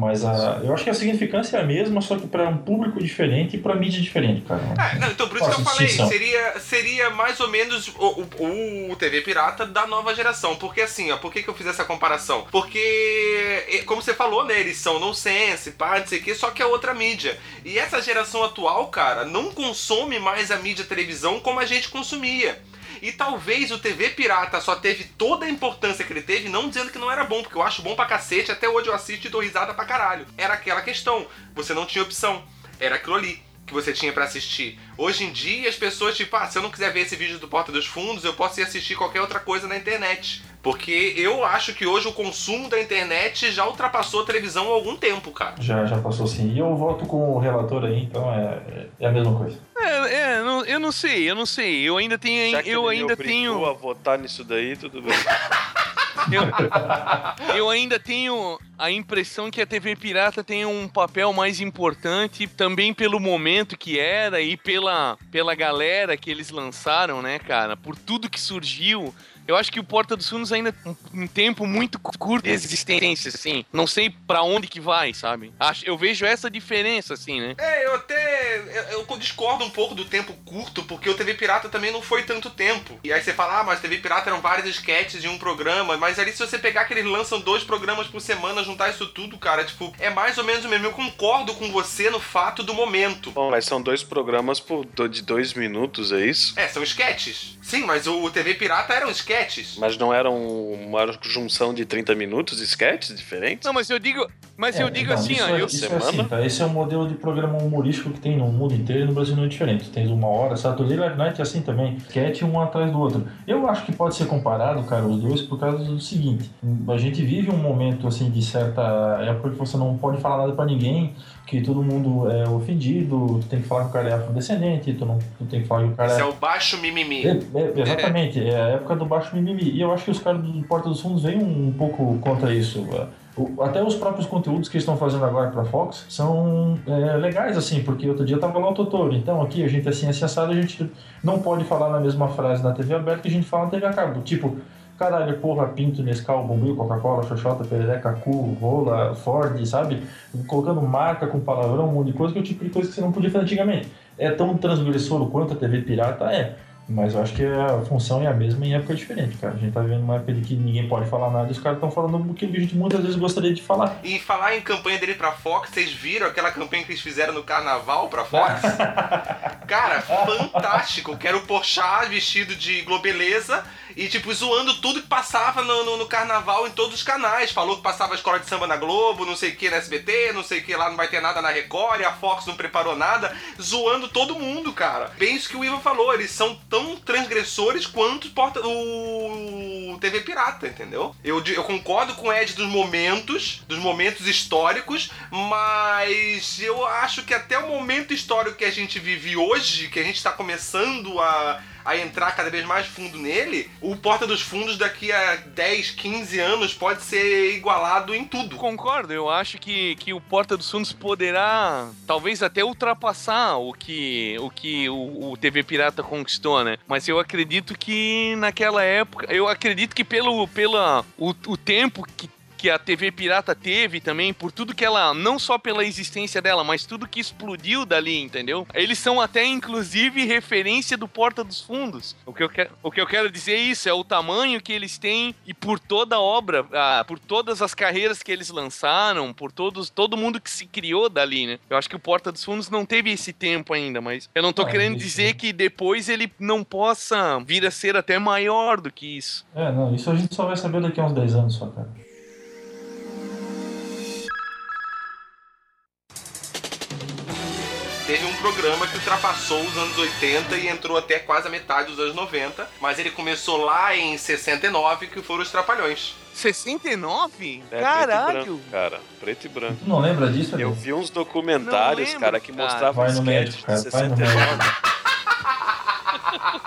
Mas a, eu acho que a significância é a mesma, só que para um público diferente e para mídia diferente, cara. Ah, não, então por isso que eu falei, seria, seria mais ou menos o, o- o TV Pirata da nova geração. Porque assim, ó, por que, que eu fiz essa comparação? Porque, como você falou, né, eles são nonsense, pá, não sei o que, só que é outra mídia. E essa geração atual, cara, não consome mais a mídia televisão como a gente consumia. E talvez o TV Pirata só teve toda a importância que ele teve, não dizendo que não era bom, porque eu acho bom pra cacete, até hoje eu assisto e dou risada pra caralho. Era aquela questão, você não tinha opção, era aquilo ali que você tinha pra assistir. Hoje em dia as pessoas, tipo, ah, se eu não quiser ver esse vídeo do Porta dos Fundos, eu posso ir assistir qualquer outra coisa na internet. Porque eu acho que hoje o consumo da internet já ultrapassou a televisão há algum tempo, cara. Já, já passou assim. E eu voto com o relator aí, então é, é a mesma coisa. É, é, não- eu não sei, eu não sei. Eu ainda tenho. Já que Eu ele ainda tenho. a votar nisso daí, tudo bem. [LAUGHS] Eu, eu ainda tenho a impressão que a TV Pirata tem um papel mais importante também pelo momento que era e pela, pela galera que eles lançaram, né, cara? Por tudo que surgiu. Eu acho que o Porta dos Fundos ainda tem um tempo muito curto de existência, assim. Não sei pra onde que vai, sabe? Acho, eu vejo essa diferença, assim, né? É, eu até. Eu, eu discordo um pouco do tempo curto, porque o TV Pirata também não foi tanto tempo. E aí você fala, ah, mas TV Pirata eram vários sketches de um programa. Mas ali, se você pegar que eles lançam dois programas por semana, juntar isso tudo, cara, tipo, é mais ou menos o mesmo. Eu concordo com você no fato do momento. Bom, mas são dois programas por, de dois minutos, é isso? É, são sketches. Sim, mas o TV Pirata eram sketches. Mas não eram uma junção de 30 minutos de sketches diferentes? Não, mas eu digo. Mas eu É, digo então, assim, isso ó. é, Eu, isso é semana? assim, tá? Esse é o modelo de programa humorístico que tem no mundo inteiro e no Brasil não é diferente. Tu tens uma hora, Saturday Night Night é assim também. Sketch um atrás do outro. Eu acho que pode ser comparado, cara, os dois por causa do seguinte. A gente vive um momento, assim, de certa época que você não pode falar nada pra ninguém, que todo mundo é ofendido, tu tem que falar que o cara é afrodescendente, tu, não, tu tem que falar que o cara Isso é é o baixo mimimi. é, é, exatamente, é a época do baixo mimimi. E eu acho que os caras do Porta dos Fundos vêm um pouco contra isso. Até os próprios conteúdos que estão fazendo agora pra Fox são é, legais, assim, porque outro dia tava lá o Totoro. Então aqui a gente assim, assim, assado, a gente não pode falar na mesma frase na TV aberta que a gente fala na TV a cabo. Tipo, caralho, porra, Pinto, Nescau, Bombril, Coca-Cola, Xoxota, Perereca, Cu, Rola, Ford, sabe? Colocando marca com palavrão, um monte de coisa, que é o tipo de coisa que você não podia fazer antigamente. É tão transgressor quanto a TV pirata? É. Mas eu acho que a função é a mesma em época diferente, cara. A gente tá vivendo uma época de que ninguém pode falar nada e os caras estão falando o que a gente muitas vezes gostaria de falar. E falar em campanha dele pra Fox, vocês viram aquela campanha que eles fizeram no carnaval pra Fox? [LAUGHS] Cara, fantástico. Quero Porchat vestido de globeleza e, tipo, zoando tudo que passava no, no, no carnaval em todos os canais. Falou que passava a escola de samba na Globo, não sei o que na SBT, não sei o que lá, não vai ter nada na Record, a Fox não preparou nada. Zoando todo mundo, cara. Bem isso que o Ivan falou, eles são tão transgressores quanto porta, o TV Pirata, entendeu? Eu, eu concordo com o Ed dos momentos, dos momentos históricos, mas eu acho que até o momento histórico que a gente vive hoje, que a gente tá começando a a entrar cada vez mais fundo nele, o Porta dos Fundos daqui a 10, 15 anos pode ser igualado em tudo. Concordo, eu acho que, que o Porta dos Fundos poderá talvez até ultrapassar o que o, que o, o TV Pirata conquistou, né? Mas eu acredito que naquela época, eu acredito que pelo pela, o, o tempo que que a TV pirata teve também, por tudo que ela, não só pela existência dela, mas tudo que explodiu dali, entendeu? Eles são até, inclusive, referência do Porta dos Fundos. O que eu, quero, o que eu quero dizer é isso, é o tamanho que eles têm e por toda a obra, ah, por todas as carreiras que eles lançaram, por todos, todo mundo que se criou dali, né? Eu acho que o Porta dos Fundos não teve esse tempo ainda, mas eu não tô Ah, querendo isso. dizer que depois ele não possa vir a ser até maior do que isso. É, não, isso a gente só vai saber daqui a uns 10 anos só, cara. Teve um programa que ultrapassou os anos 80 e entrou até quase a metade dos anos 90, mas ele começou lá em 69, que foram os Trapalhões. 69? É, Caralho! Preto e branco, cara. Preto e branco. Tu não lembra disso, Eu vi uns documentários, lembro, cara, que mostravam no sketches médico, de cara, vai no 69. [LAUGHS] [LAUGHS]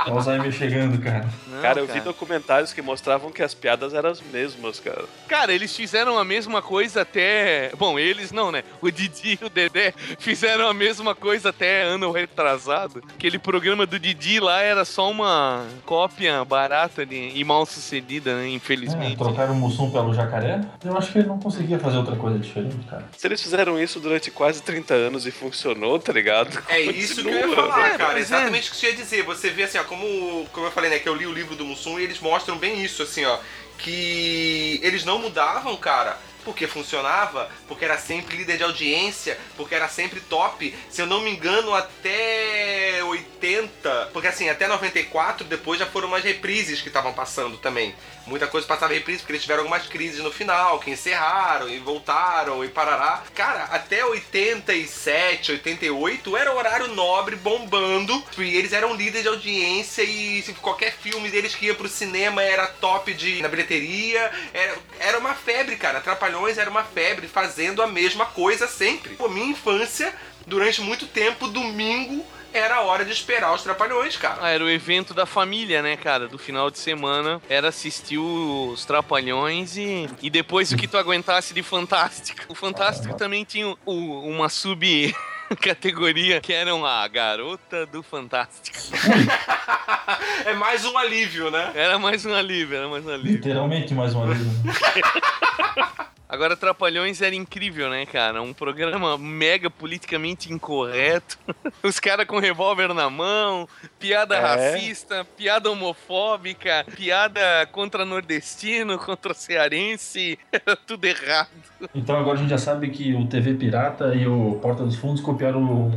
Alzheimer chegando, cara. Não, Cara, eu vi documentários que mostravam que as piadas eram as mesmas, cara. Cara, eles fizeram a mesma coisa até. Bom, eles não, né? O Didi e o Dedé fizeram a mesma coisa até ano retrasado. Aquele programa do Didi lá era só uma cópia barata de... e mal sucedida, né? É, Infelizmente. trocaram o Mussum pelo jacaré. Eu acho que ele não conseguia fazer outra coisa diferente, cara. Se eles fizeram isso durante quase 30 anos e funcionou, tá ligado? É isso que eu ia Continua. falar, É, cara. é. Exatamente o que você ia dizer. Você vê assim, ó, como, como eu falei, né, que eu li o livro do Mussum e eles mostram bem isso, assim, ó. Que eles não mudavam, cara. Porque funcionava, porque era sempre líder de audiência, porque era sempre top. Se eu não me engano, até 80. Porque assim, até 94, depois já foram umas reprises que estavam passando também. Muita coisa passava em reprise, porque eles tiveram algumas crises no final, que encerraram e voltaram e parará. Cara, até 87, 88 era horário nobre bombando. E eles eram líderes de audiência e se qualquer filme deles que ia pro cinema era top de na bilheteria. Era, era uma febre, cara. Trapalhões era uma febre, fazendo a mesma coisa sempre. Pô, minha infância, durante muito tempo, domingo era a hora de esperar os Trapalhões, cara. Ah, era o evento da família, né, cara? Do final de semana. Era assistir os Trapalhões e, e depois o que tu aguentasse de Fantástico. O Fantástico também tinha o- uma sub. Categoria que eram a garota do Fantástico. [LAUGHS] é mais um alívio, né? Era mais um alívio, era mais um alívio. Literalmente mais uma vez. [LAUGHS] Agora, Trapalhões era incrível, né, cara? Um programa mega politicamente incorreto. [LAUGHS] Os caras com revólver na mão, piada É. racista, piada homofóbica, piada contra nordestino, [LAUGHS] contra cearense. Era tudo errado. Então agora a gente já sabe que o TV Pirata e o Porta dos Fundos copiaram o,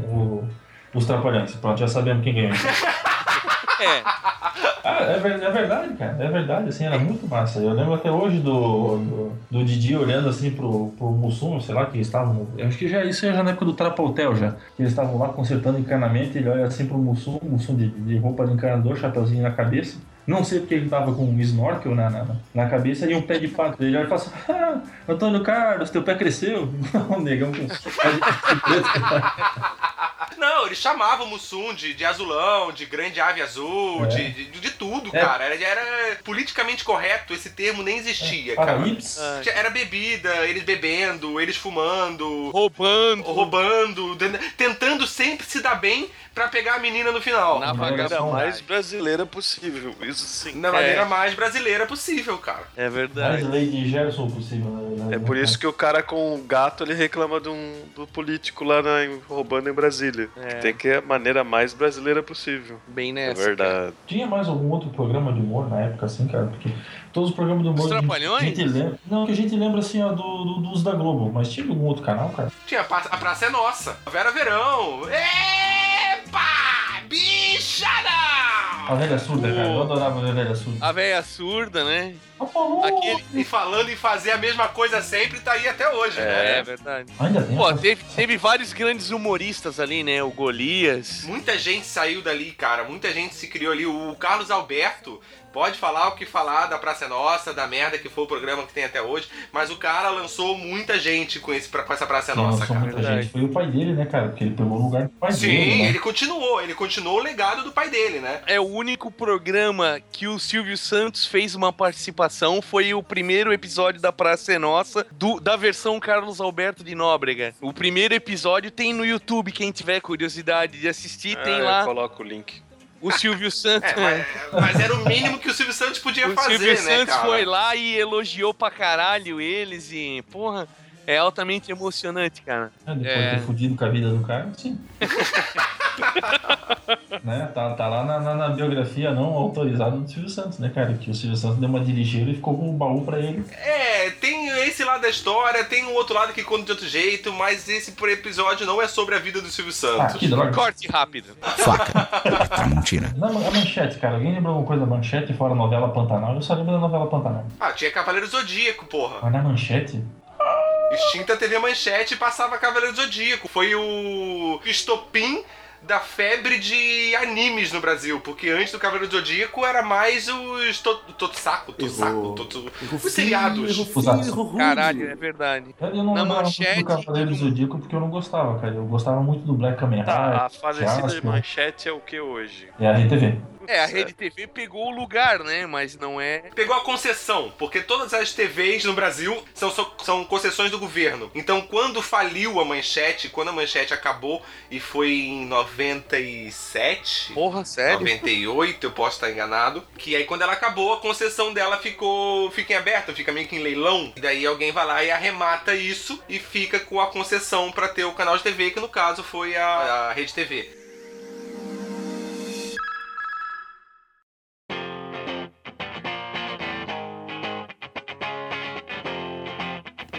o- os Trapalhões. Pronto, já sabemos quem ganhou. É, [LAUGHS] Ah, é, é verdade, cara. É verdade, assim, era muito massa. Eu lembro até hoje do, do, do Didi olhando assim pro, pro Mussum, sei lá, que eles estavam. Eu acho que já isso já na época do Trapaltel já. Que eles estavam lá consertando encanamento, ele olha assim pro Mussum, Mussum de, de roupa de encanador, chapeuzinho na cabeça. Não sei porque ele tava com um snorkel na, na, na cabeça e um pé de pato. Ele olha e fala assim: Ah, Antônio Carlos, teu pé cresceu. [LAUGHS] Um negão com. [LAUGHS] Não, eles chamavam o Mussum de, de azulão, de grande ave azul, É. de, de, de tudo, É. cara. Era, era politicamente correto, esse termo nem existia, cara. Paraíbs. Ah. Tinha- Era bebida, eles bebendo, eles fumando, Roubando. roubando, ten- tentando sempre se dar bem pra pegar a menina no final. Na maneira mais brasileira possível, isso sim. Na maneira mais brasileira possível, cara. É Mais verdade. Lady Gerson possível, na verdade. É né, por isso cara? que o cara com o gato ele reclama de um, do político lá na, em- roubando em Brasília. É. Tem que é a maneira mais brasileira possível. Bem É nessa. verdade. Tinha mais algum outro programa de humor na época, assim, cara? Porque todos os programas de humor. Os a Trapalhões? A lembra, não, que a gente lembra assim, ó, do, do- dos da Globo. Mas tinha algum outro canal, cara? Tinha a Praça, a é Nossa. Vera Verão. Epa! Bicha A não! velha surda, cara. Eu adorava a velha surda. A velha surda, né? Aquele. E falando em fazer a mesma coisa sempre, tá aí até hoje, É, né? verdade. Ainda tem. Pô, teve, teve vários grandes humoristas ali, né? O Golias. Muita gente saiu dali, cara. Muita gente se criou ali. O Carlos Alberto pode falar o que falar da Praça é Nossa, da merda que foi o programa que tem até hoje, mas o cara lançou muita gente com, esse, com essa Praça é Nossa, lançou cara. muita Verdade. gente foi o pai dele, né, cara? Porque ele pegou o lugar do pai Sim, dele. Né? ele continuou, ele continuou o legado do pai dele, né? É o único programa que o Silvio Santos fez uma participação. Foi o primeiro episódio da Praça é Nossa, do- da versão Carlos Alberto de Nóbrega. O primeiro episódio tem no YouTube. Quem tiver curiosidade de assistir, tem Ah, eu lá coloco o link. o Silvio Santos. É, mas, mas era o mínimo que o Silvio Santos podia o fazer, Silvio né, Santos cara? foi lá e elogiou pra caralho eles e, porra, é altamente emocionante, cara. É, Depois É. de ter fudido com a vida do cara, sim. [LAUGHS] né? Tá, tá lá na, na- na biografia não autorizada do Silvio Santos, né, cara? Que o Silvio Santos deu uma dirigeira e ficou com o baú pra ele. É, tem esse lado da história, tem um outro lado que conta de outro jeito, mas esse por episódio não é sobre a vida do Silvio Ah, Santos. que droga. Corte rápido. Faca. Tramontina. Na, a manchete, cara. Alguém lembra alguma coisa da manchete fora a novela Pantanal? Eu só lembro da novela Pantanal. Ah, tinha Cavaleiro Zodíaco, porra. Mas na manchete? Extinta TV Manchete e passava Cavaleiro Zodíaco. Foi o estopim da febre de animes no Brasil, porque antes do Cavaleiro Zodíaco era mais os to Totsaco, Totsaco, Totsu- os seriados. Caralho, é verdade. Eu eu não Na manchete do Cavaleiro do Zodíaco porque eu não gostava, cara. Eu gostava muito do Black Kamen Tá, Rider. a falecida de Jaspion. manchete é o que hoje? É a RTV. É, a Rede TV pegou o lugar, né? Mas não é. Pegou a concessão, porque todas as TVs no Brasil são, são, concessões do governo. Então, quando faliu a manchete, quando a manchete acabou e foi em 97, Porra, sério? 98, eu posso estar enganado. Que aí quando ela acabou, a concessão dela ficou fica em aberto, fica meio que em leilão. E daí alguém vai lá e arremata isso e fica com a concessão pra ter o canal de TV, que no caso foi a, a Rede TV.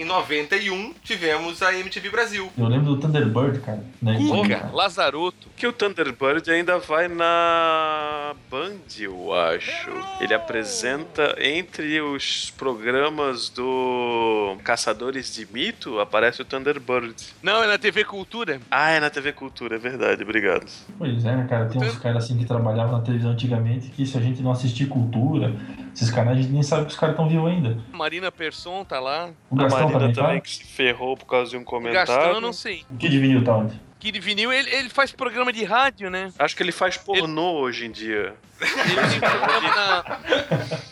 91 tivemos a MTV Brasil. Eu lembro do Thunderbird, cara. Né? Cuca, Lazaroto. Que o Thunderbird ainda vai na Band, eu acho. Ele apresenta entre os programas do Caçadores de Mito, aparece o Thunderbird. Não, é na TV Cultura. Ah, é na TV Cultura, é verdade, obrigado. Pois é, cara? Tem uns caras assim que trabalhavam na televisão antigamente que se a gente não assistir cultura, esses canais, a gente nem sabe que os caras estão vivos ainda. Marina Persson tá lá. O Gastão Marina também, tá? que se ferrou por causa de um comentário. Gastão, não sei. O Kid Vinil tá onde? Kid Vinil, ele, ele faz programa de rádio, né? Acho que ele faz pornô hoje em dia. Ele [LAUGHS] tem programa na.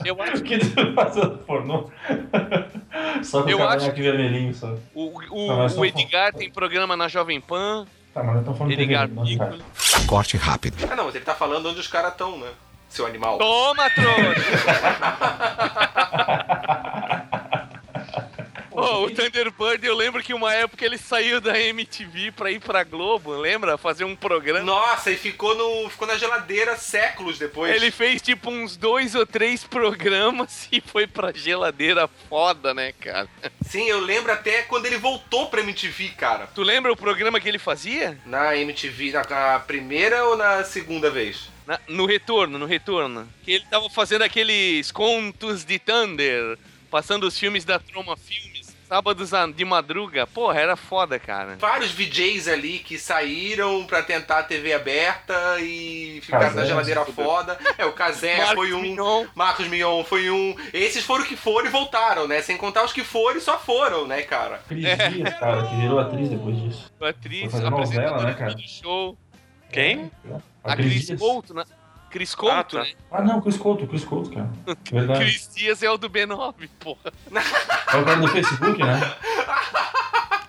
Eu acho que fazendo pornô. só com Eu o acho cavanhaque vermelhinho só. o, o, o Edgar tem programa na Jovem Pan. Tá, mas eu tô falando de Edgar TV, não, cara. Piccolo. Corte rápido. Ah não, mas ele tá falando onde os caras estão, né? Seu animal. Toma, trouxa! [LAUGHS] Ô, o Thunderbird, eu lembro que uma época ele saiu da MTV pra ir pra Globo, lembra? Fazer um programa. Nossa, e ficou, no, ficou na geladeira séculos depois. Ele fez tipo uns dois ou três programas [LAUGHS] e foi pra geladeira foda, né, cara? Sim, eu lembro até quando ele voltou pra MTV, cara. Tu lembra o programa que ele fazia? Na MTV, na, na primeira ou na segunda vez? Na- no retorno, no retorno. Que ele tava fazendo aqueles contos de Thunder, passando os filmes da Troma Filmes. Sábados a- de madruga, porra, era foda, cara. Vários VJs ali que saíram pra tentar a TV aberta e ficaram na geladeira foda. É, o Casé Marcos foi um. Mignon. Marcos Mion foi um. Esses foram que foram e voltaram, né? Sem contar os que foram e só foram, né, cara? Cris É. Dias, cara, que virou atriz depois disso. A atriz, fazer novela, apresentadora né, cara? do show. Quem? A, Cris Couto, né? Cris Couto, tá. né? Ah, não, Chris Couto, Chris Couto, cara. [LAUGHS] Verdade. Cris Dias é o do B9, porra. É o cara do Facebook, né?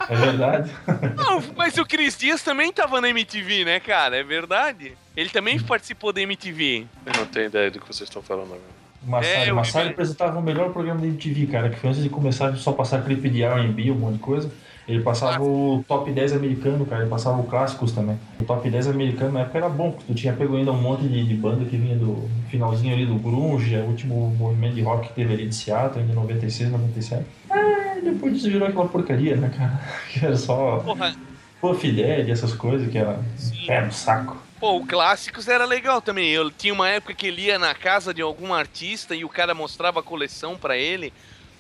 É verdade. Não, mas o Cris Dias também tava na MTV, né, cara? É verdade. Ele também participou da MTV. Eu não tenho ideia do que vocês estão falando agora. O Massari, É, Massari apresentava o melhor programa da MTV, cara, que foi antes de começar a só passar clipe de R&B, um monte de coisa. Ele passava o top 10 americano, cara, ele passava o clássicos também. O top 10 americano na época era bom, porque tu tinha pego ainda um monte de, de banda que vinha do finalzinho ali do grunge, o último movimento de rock que teve ali de Seattle, ainda em 96, 97. Ah, depois disso virou aquela porcaria, né, cara? [LAUGHS] Que era só Porra, Puff Daddy, essas coisas que era pé no saco. pô, o Clássicos era legal também. Eu tinha uma época que ele ia na casa de algum artista e o cara mostrava a coleção pra ele.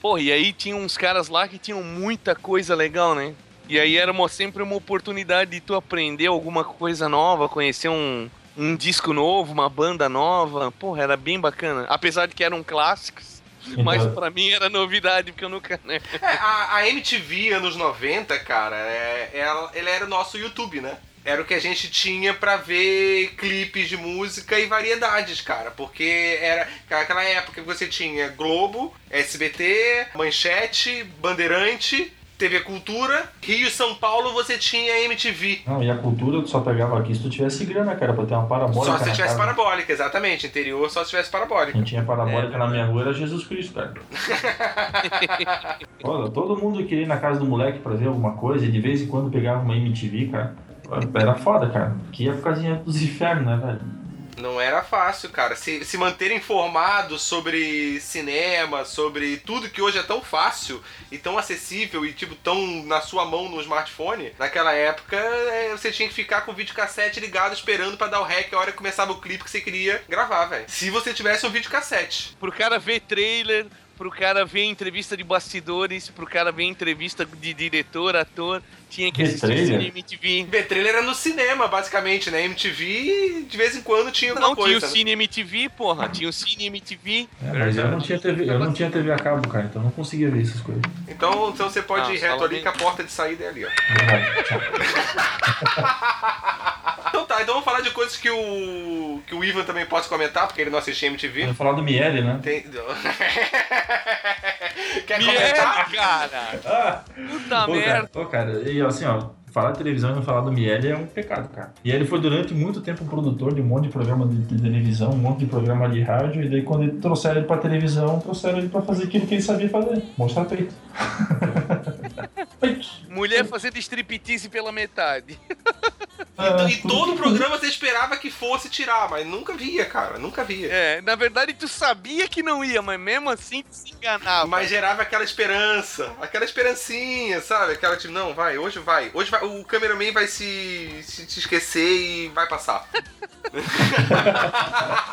Pô, e aí tinha uns caras lá que tinham muita coisa legal, né? E aí era uma- sempre uma oportunidade de tu aprender alguma coisa nova, conhecer um, um disco novo, uma banda nova. Porra, era bem bacana. Apesar de que eram clássicos. Mas Então- pra mim era novidade, porque eu nunca, né? É, a, a MTV anos 90, cara, é, ela, ela era o nosso YouTube, né? Era o que a gente tinha pra ver clipes de música e variedades, cara. Porque era aquela época que você tinha Globo, SBT, Manchete, Bandeirante, TV Cultura, Rio São Paulo você tinha MTV. Não, e a cultura tu só pegava aqui se tu tivesse grana, cara, pra ter uma parabólica Só se tivesse casa. parabólica, exatamente. Interior só se tivesse parabólica. Quem tinha parabólica É, na minha rua era Jesus Cristo, cara. [LAUGHS] Olha, todo mundo queria ir na casa do moleque pra ver alguma coisa e de vez em quando pegava uma MTV, cara. Era foda, cara. Que épocazinha dos infernos, né, velho? Não era fácil, cara. Se, se manter informado sobre cinema, sobre tudo que hoje é tão fácil e tão acessível e, tipo, tão na sua mão no smartphone, naquela época é, você tinha que ficar com o videocassete ligado esperando pra dar o rec a hora que começava o clipe que você queria gravar, velho. Se você tivesse um videocassete. pro cara ver trailer, pro cara ver entrevista de bastidores, pro cara ver entrevista de diretor, ator, tinha que assistir? Cine MTV. Ver trailer era no cinema, basicamente, né? MTV, de vez em quando tinha alguma Não, tinha coisa. o né? Cine MTV, porra, tinha o Cine MTV. É, mas eu não tinha TV, eu não tinha TV a cabo, cara, então eu não conseguia ver essas coisas. Então, então você pode Ah, ir reto ali bem. que a porta de saída é ali, ó. [LAUGHS] Então tá, então vamos falar de coisas que o. que o Ivan também pode comentar, porque ele não assistia MTV. Eu ia falar do Miele, né? Tem... [LAUGHS] Quer comentar? cara! Ah, Puta Pô, merda! cara, pô, cara, e assim, ó, falar de televisão e não falar do Miele é um pecado, cara. E ele foi durante muito tempo produtor de um monte de programa de, de televisão, um monte de programa de rádio, e daí quando ele trouxeram ele pra televisão, trouxeram ele pra fazer aquilo que ele sabia fazer, mostrar peito. peito. [LAUGHS] Mulher fazendo striptease pela metade. Ah, E todo o programa você esperava que fosse tirar, mas nunca via, cara, nunca via. É, na verdade tu sabia que não ia, mas mesmo assim tu se enganava. Mas gerava aquela esperança, aquela esperancinha, sabe? Aquela tipo, não, vai, hoje vai. Hoje vai, o cameraman vai se, se, se esquecer e vai passar. [LAUGHS]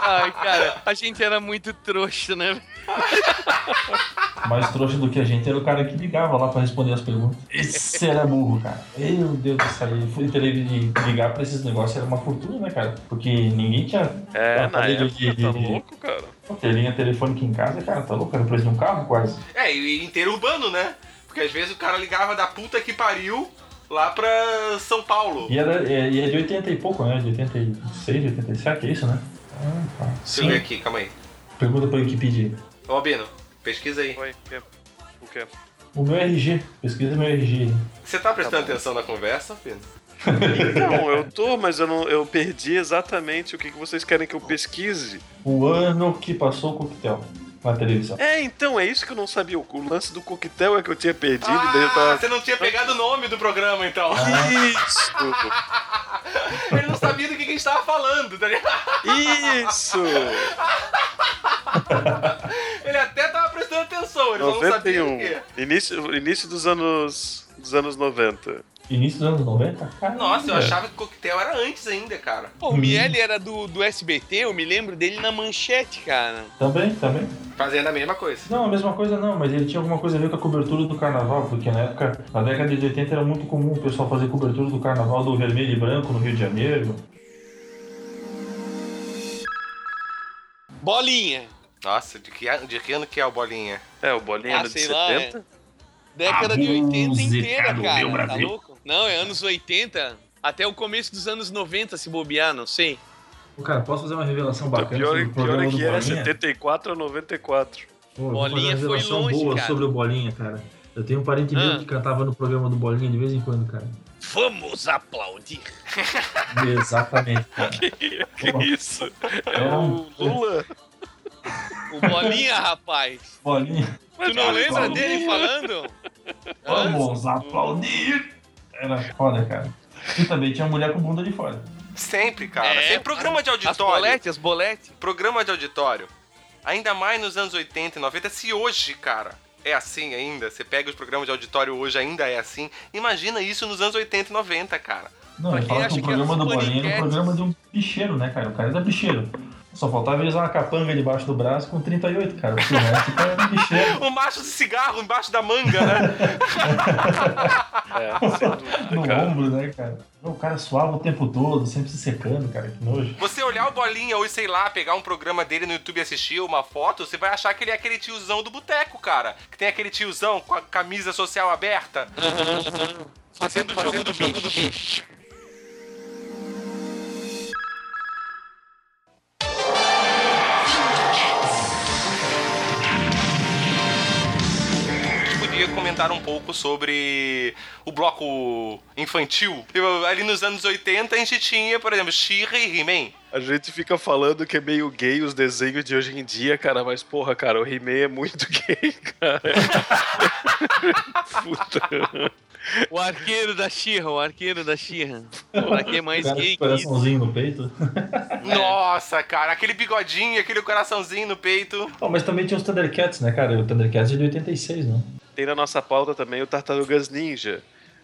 Ai, cara, a gente era muito trouxa, né? Mais trouxa do que a gente era o cara que ligava lá pra responder as perguntas. Esse era burro, cara. Meu Deus do céu. Fui televi- ligar pra esses negócios era uma fortuna, né, cara? Porque ninguém tinha. É, na época, tá louco, cara? Pô, ter linha telefônica em casa, cara, tá louco? Era o preço de um carro quase. É, e inteiro urbano, né? Porque às vezes o cara ligava da puta que pariu lá pra São Paulo. E, era, é, e é de 80 e pouco, né? De 86, 87, é isso, né? Ah, tá. Deixa eu ver aqui, calma aí. Pergunta pra Wikipedia. Ô, Albino, pesquisa aí. Oi, o quê? O quê? O meu RG, pesquisa meu RG. Você tá prestando atenção na conversa, Albino? Não, eu tô, mas eu, não, eu perdi exatamente o que, que vocês querem que eu pesquise. O ano que passou o coquetel na televisão. É, então, é isso que eu não sabia. O o lance do coquetel é que eu tinha perdido, daí eu Ah, tava... você não tinha pegado o nome do programa, então. Isso! [LAUGHS] Ele não sabia do que, a gente tava falando, tá ligado? Isso! [LAUGHS] Ele até tava prestando atenção, ele só não sabia o 91. quê. Início, início dos anos dos anos 90. Início dos anos 90? Caralho, Nossa, eu velho. achava que coquetel era antes ainda, cara. Pô, o Miele era do, do SBT, eu me lembro dele na manchete, cara. Também, também. Fazendo a mesma coisa. Não, a mesma coisa não, mas ele tinha alguma coisa a ver com a cobertura do carnaval, porque na época, na década de 80 era muito comum o pessoal fazer cobertura do carnaval do vermelho e branco no Rio de Janeiro. Bolinha. Nossa, de que, de que ano que é o Bolinha? É, o Bolinha Ah, era de sei lá, 70. Década de 80 inteira, cara. meu Tá Brasil. louco? Não, é anos 80 até o começo dos anos 90, se bobear, não sei. Cara, posso fazer uma revelação O bacana pior, sobre o pior é que era Bolinha? 74 a 94. Pô, Bolinha uma foi revelação longe, boa cara. sobre o Bolinha, cara. Eu tenho um parente meu Ah. que cantava no programa do Bolinha de vez em quando, cara. Vamos aplaudir. Exatamente, cara. [LAUGHS] que Pô, isso? É Era um- o Lula? O Bolinha, rapaz. Bolinha. Tu não lembra dele falando? Vamos aplaudir! Era foda, cara. E também tinha mulher com bunda de fora. Sempre, cara. É, Sempre programa de As auditório. boletes, as boletes. Programa de auditório. Ainda mais nos anos 80 e 90. Se hoje, cara, é assim ainda, você pega os programas de auditório hoje ainda é assim, imagina isso nos anos 80 e 90, cara. Não, Pra ele quem fala acha que o que é programa do os Bolinha era um programa de um bicheiro, né, cara? O cara era bicheiro. Só faltava ele usar uma capanga debaixo do braço com 38, cara. Porque o resto bicheiro. O macho de cigarro embaixo da manga, né? [LAUGHS] É, sem dúvida, No cara. ombro, né, cara? O cara suava o tempo todo, sempre se secando, cara. Que nojo. Você olhar o Bolinha ou, sei lá, pegar um programa dele no YouTube e assistir uma foto, você vai achar que ele é aquele tiozão do boteco, cara. Que tem aquele tiozão com a camisa social aberta. [LAUGHS] Fazendo o jogo do bicho. A comentar um pouco sobre o bloco infantil. Ali nos anos 80 a gente tinha, por exemplo, She-Ra e He-Man. A gente fica falando que é meio gay os desenhos de hoje em dia, cara, mas porra, cara, o He-Man é muito [LAUGHS] gay, cara. [LAUGHS] Puta. O arqueiro da Xirra, o arqueiro da Xirra. Pra que mais O cara gay que isso? coraçãozinho no peito. Nossa, cara, aquele bigodinho, aquele coraçãozinho no peito. Oh, mas também tinha os Thundercats, né, cara? O Thundercats é de 86, né? Tem na nossa pauta também o Tartarugas Ninja.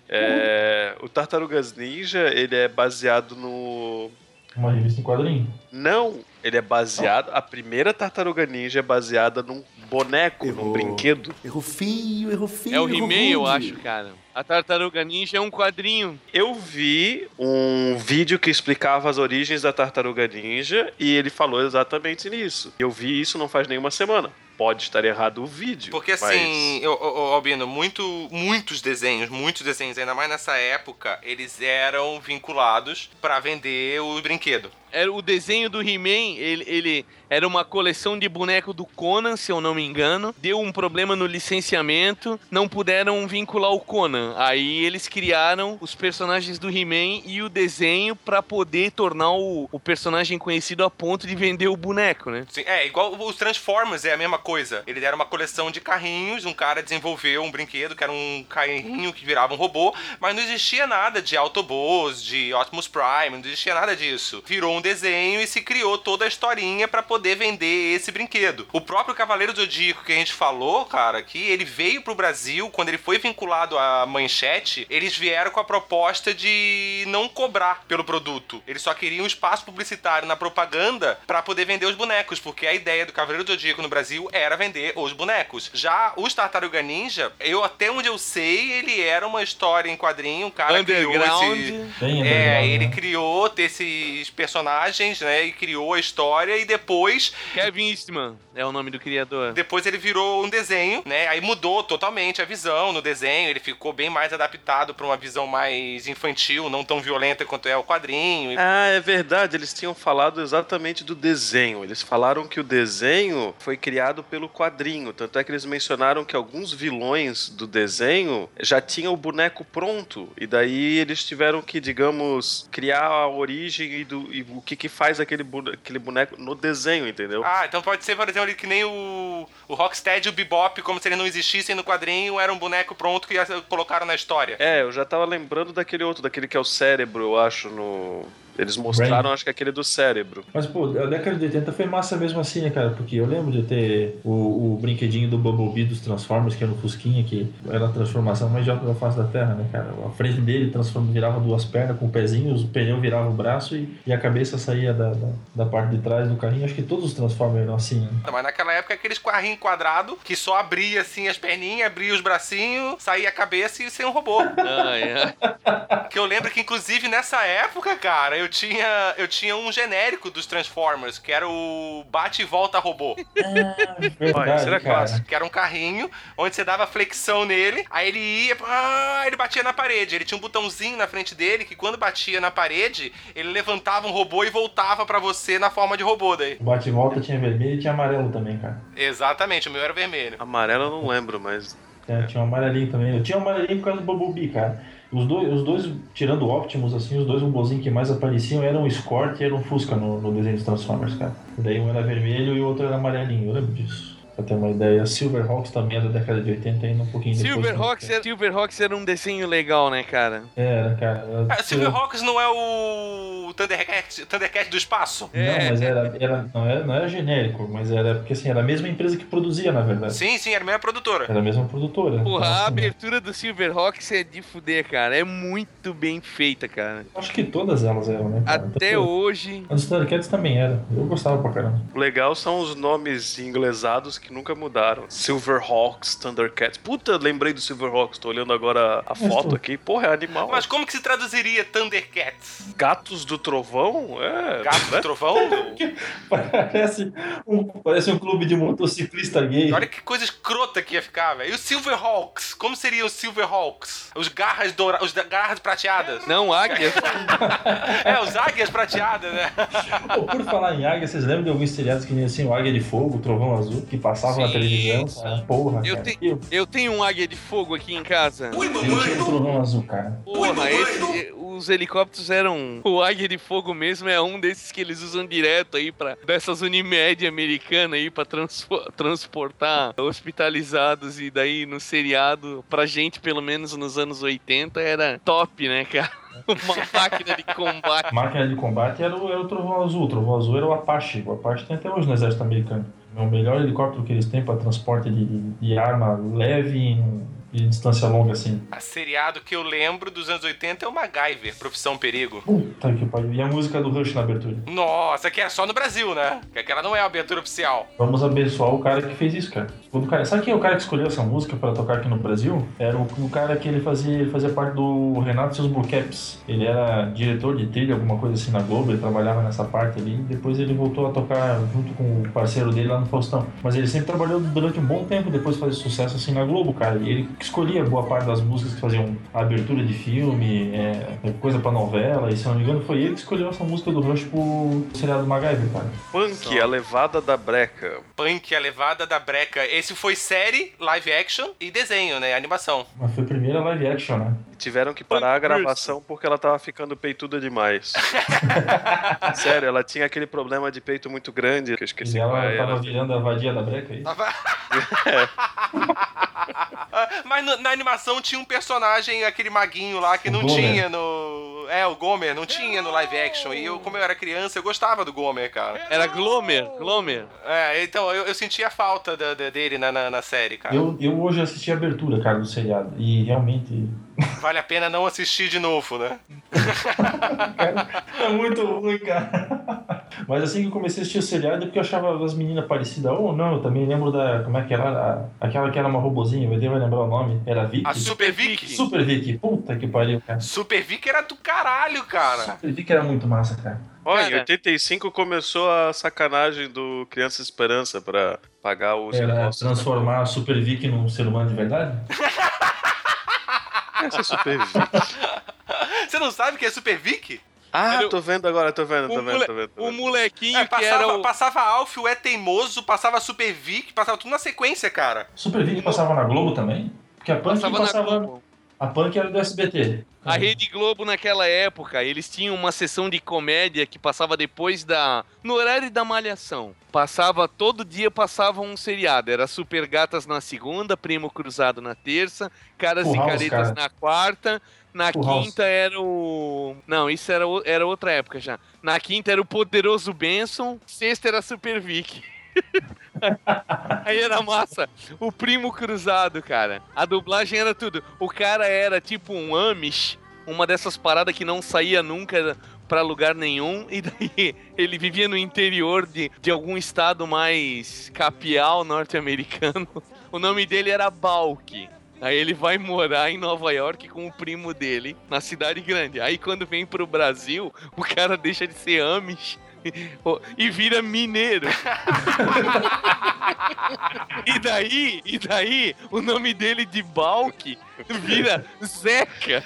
É, o Tartarugas Ninja, ele é baseado no... Uma revista em quadrinho. Não, ele é baseado... A primeira Tartaruga Ninja é baseada num boneco, num Errou. brinquedo. Errou feio, errou feio. É o He-Man, eu acho, cara. A Tartaruga Ninja é um quadrinho. Eu vi um vídeo que explicava as origens da Tartaruga Ninja e ele falou exatamente nisso. Eu vi isso não faz nenhuma semana. Pode estar errado o vídeo. Porque mas- assim, eu, ô, Albino, muito, muitos desenhos, muitos desenhos, ainda mais nessa época, eles eram vinculados pra vender o brinquedo. Era o desenho do He-Man, ele, ele era uma coleção de boneco do Conan, se eu não me engano. Deu um problema no licenciamento, não puderam vincular o Conan. Aí eles criaram os personagens do He-Man e o desenho pra poder tornar o, o personagem conhecido a ponto de vender o boneco, né? Sim, é, igual os Transformers é a mesma coisa. Eles eram uma coleção de carrinhos, um cara desenvolveu um brinquedo que era um carrinho que virava um robô, mas não existia nada de Autobots, de Optimus Prime, não existia nada disso. Virou um desenho e se criou toda a historinha pra poder vender esse brinquedo. O próprio Cavaleiro Zodíaco que a gente falou, cara, que ele veio pro Brasil, quando ele foi vinculado à manchete, eles vieram com a proposta de não cobrar pelo produto. Eles só queriam um espaço publicitário na propaganda pra poder vender os bonecos, porque a ideia do Cavaleiro Zodíaco no Brasil era vender os bonecos. Já os Tartaruga Ninja, eu até onde eu sei, ele era uma história em quadrinho, o cara criou esse... É, ele né? criou esses personagens, né? E criou a história e depois Kevin Eastman é o nome do criador. depois ele virou um desenho, né? Aí mudou totalmente a visão no desenho. Ele ficou bem mais adaptado pra uma visão mais infantil, não tão violenta quanto é o quadrinho. Ah, é verdade, eles tinham falado exatamente do desenho. Eles falaram que o desenho foi criado pelo quadrinho. Tanto é que eles mencionaram que alguns vilões do desenho já tinham o boneco pronto. E daí eles tiveram que, digamos, criar a origem e, do, e o que, que faz aquele, bone- aquele boneco no desenho, entendeu? Ah, então pode ser, por exemplo, que nem o, o Rocksteady e o Bebop, como se eles não existissem no quadrinho, era um boneco pronto que colocaram na história. É, eu já tava lembrando daquele outro, daquele que é o cérebro, eu acho, no. Eles mostraram, acho que aquele do cérebro. Mas, pô, a década de 80 foi massa mesmo assim, né, cara? Porque eu lembro de ter o, o brinquedinho do Bumblebee dos Transformers, que era no Fusquinha, que era a transformação mais alta da face da Terra, né, cara? A frente dele transforma, virava duas pernas com o pezinho, o pneu virava o braço e, e a cabeça saía da, da, da parte de trás do carrinho. Acho que todos os Transformers eram assim, né? Mas naquela época aqueles carrinhos quadrados que só abria assim as perninhas, abria os bracinhos, saía a cabeça e sem um robô. Ai, ai. que eu lembro que inclusive nessa época, cara, eu tinha eu tinha um genérico dos Transformers, que era o Bate e Volta Robô. [LAUGHS] Verdade, isso era cara. clássico. Que era um carrinho onde você dava flexão nele, aí ele ia, ah, ele batia na parede. Ele tinha um botãozinho na frente dele que quando batia na parede, ele levantava um robô e voltava pra você na forma de robô daí. O bate e volta tinha vermelho e tinha amarelo também, cara. Exatamente, o meu era vermelho. Amarelo eu não lembro, mas. É, tinha um amarelinho também. Eu tinha um amarelinho por causa do Bumblebee, cara. Os dois, os dois, tirando o Optimus, assim, os dois robôzinhos que mais apareciam eram o Escort e era um Fusca no, no desenho dos Transformers, cara. E daí um era vermelho e o outro era amarelinho, eu lembro disso. Pra ter uma ideia. Silverhawks também é da década de 80, ainda um pouquinho depois. Silverhawks era, Silverhawks era um desenho legal, né, cara? Era, cara. Era- Ah, Silverhawks não é o Thundercat, Thundercat do espaço? Não, É. mas era, era, não, era, não era genérico, mas era porque assim, era a mesma empresa que produzia, na verdade. Sim, sim, era a mesma produtora. Era a mesma produtora. Porra, Então, a assim, abertura do Silverhawks é de fuder, cara. É muito bem feita, cara. Acho que todas elas eram, né? cara? Até Tanto- hoje. As Thundercats também era. Eu gostava pra caramba. O legal são os nomes inglesados que nunca mudaram. Silverhawks, Thundercats. Puta, lembrei do Silverhawks, tô olhando agora a foto tu- aqui. Porra, é animal. Mas como que se traduziria Thundercats? Gatos do Trovão? É. Gato do né? trovão? [LAUGHS] Parece um, parece um clube de motociclista gay. Olha que coisa escrota que ia ficar, velho. E os Silverhawks? Como seriam os Silverhawks? Os garras douradas, os garras prateadas. Não, águia. [LAUGHS] É, os águias prateadas, né? Pô, por falar em águia, vocês lembram de alguns seriados que nem assim, o Águia de Fogo, o Trovão Azul, que passavam na Sim, televisão? sim. Cara? Porra, Eu, cara. te- Eu, eu tenho um águia de fogo aqui em casa. eu tinha o Trovão Azul, cara. Porra, esse, os helicópteros eram. O águia de fogo mesmo é um desses que eles usam direto aí para dessas Unimed americanas aí transfo- transportar hospitalizados e daí no seriado, pra gente, pelo menos nos anos 80, era top, né, cara? [LAUGHS] Uma máquina de combate. Máquina de combate era o, era o Trovão Azul. O Trovão Azul era o Apache. O Apache tem até hoje no exército americano. É o melhor helicóptero que eles têm para transporte de, de, de arma leve em, de distância longa, assim. A seriado que eu lembro dos anos 80 é o MacGyver, Profissão Perigo. Puta que pariu. E a música do Rush na abertura. Nossa, que é só no Brasil, né? Que aquela não é a abertura oficial. Vamos abençoar o cara que fez isso, cara. O cara, sabe quem é o cara que escolheu essa música para tocar aqui no Brasil? Era o, o cara que ele fazia, ele fazia parte do Renato e seus Bullcaps. Ele era diretor de trilha, alguma coisa assim na Globo, ele trabalhava nessa parte ali. Depois ele voltou a tocar junto com o parceiro dele lá no Faustão. Mas ele sempre trabalhou durante um bom tempo depois de fazer sucesso assim na Globo, cara. E ele que escolhia boa parte das músicas que faziam abertura de filme, é, coisa pra novela. E se eu não me engano, foi ele que escolheu essa música do Rush pro seriado MacGyver, cara. Punk, a levada da breca. Punk, a levada da breca. Esse foi série, live action e desenho, né? Animação. Mas foi a primeira live action, né? Tiveram que parar a gravação porque ela tava ficando peituda demais. [LAUGHS] Sério, ela tinha aquele problema de peito muito grande, que eu esqueci E ela é. tava Ela- virando a vadia da breca, é isso? [LAUGHS] [LAUGHS] [LAUGHS] Mas no- na animação tinha um personagem, aquele maguinho lá, que O não Gomer. tinha no. É, o Gomer, não tinha no live action. E eu, como eu era criança, eu gostava do Gomer, cara. Era Glomer, Glomer. É, então eu, eu sentia falta da- da- dele na, na, na série, cara. Eu, eu hoje assisti a abertura, cara, do seriado. E realmente. Vale a pena não assistir de novo, né? [LAUGHS] cara, é muito ruim, cara. Mas assim que eu comecei a assistir o seriado é porque eu achava as meninas parecidas. Ou não, eu também lembro da. Como é que era? A- aquela que era uma robozinha, o ED vai lembrar o nome. Era Vicky. A Super Vic. Super Vicky. Puta que pariu, cara. Super Vic era do caralho, cara. Super Vicky era muito massa, cara. Ó, em Cara. 85 começou a sacanagem do Criança Esperança pra pagar os Era impostos. transformar a Super Vicky num ser humano de verdade? [LAUGHS] Essa é super Vic. [LAUGHS] Você não sabe o que é Super Vic? Ah, Era o- tô vendo agora, tô vendo, tô O, vendo, mole- tô vendo. tô o vendo. molequinho É, que passava, era o. passava Alf, o É Teimoso, passava Super Vic, passava tudo na sequência, cara. Super Vicky passava na Globo também? Porque a Punk Passava passava. na Globo. A Punk era do SBT. A Rede Globo naquela época, eles tinham uma sessão de comédia que passava depois da. no horário da malhação. Passava todo dia passava um seriado. Era Super Gatas na segunda, Primo Cruzado na terça, Caras Full e Caretas cara. na quarta. Na House. quinta era o. Não, isso era, o- era outra época já. Na quinta era o Poderoso Benson, sexta era Super Vic. [LAUGHS] Aí era massa. O primo cruzado, cara. A dublagem era tudo. O cara era tipo um Amish, uma dessas paradas que não saía nunca pra lugar nenhum. [LAUGHS] E daí ele vivia no interior de, de algum estado mais capial norte-americano. [LAUGHS] O nome dele era Balk. Aí ele vai morar em Nova York com o primo dele, na cidade grande. Aí quando vem pro Brasil, o cara deixa de ser Amish [LAUGHS] e vira mineiro. [LAUGHS] e daí, e daí, o nome dele de Balk vira Zeca.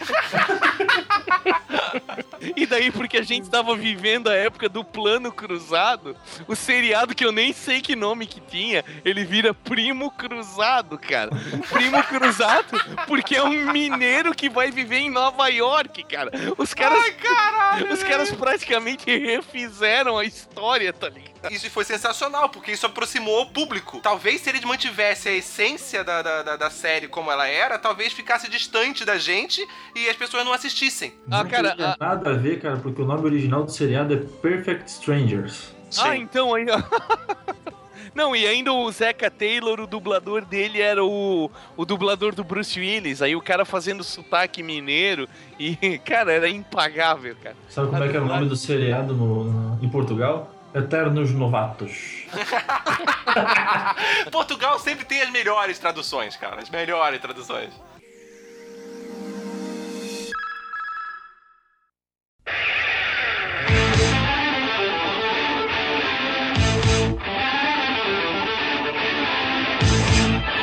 [LAUGHS] e daí, porque a gente tava vivendo a época do plano cruzado, o seriado que eu nem sei que nome que tinha, ele vira Primo Cruzado, cara. Primo Cruzado, porque é um mineiro que vai viver em Nova York, cara. Os caras. Os caras praticamente refizeram a história, tá ligado? Isso foi sensacional, porque isso aproximou o público. Talvez se eles mantivessem a essência da, da, da- da série como ela era, talvez ficasse distante da gente e as pessoas não assistissem. Ah, Não cara, teria a- nada a ver, cara, porque o nome original do seriado é Perfect Strangers. Ah, então aí. [LAUGHS] Não, e ainda o Zeca Taylor, o dublador dele era o, o dublador do Bruce Willis. Aí o cara fazendo sotaque mineiro. E, [LAUGHS] cara, era impagável, cara. Sabe como é que era o nome do seriado no- no- em Portugal? Eternos Novatos. [LAUGHS] Portugal sempre tem as melhores traduções, cara. As melhores traduções.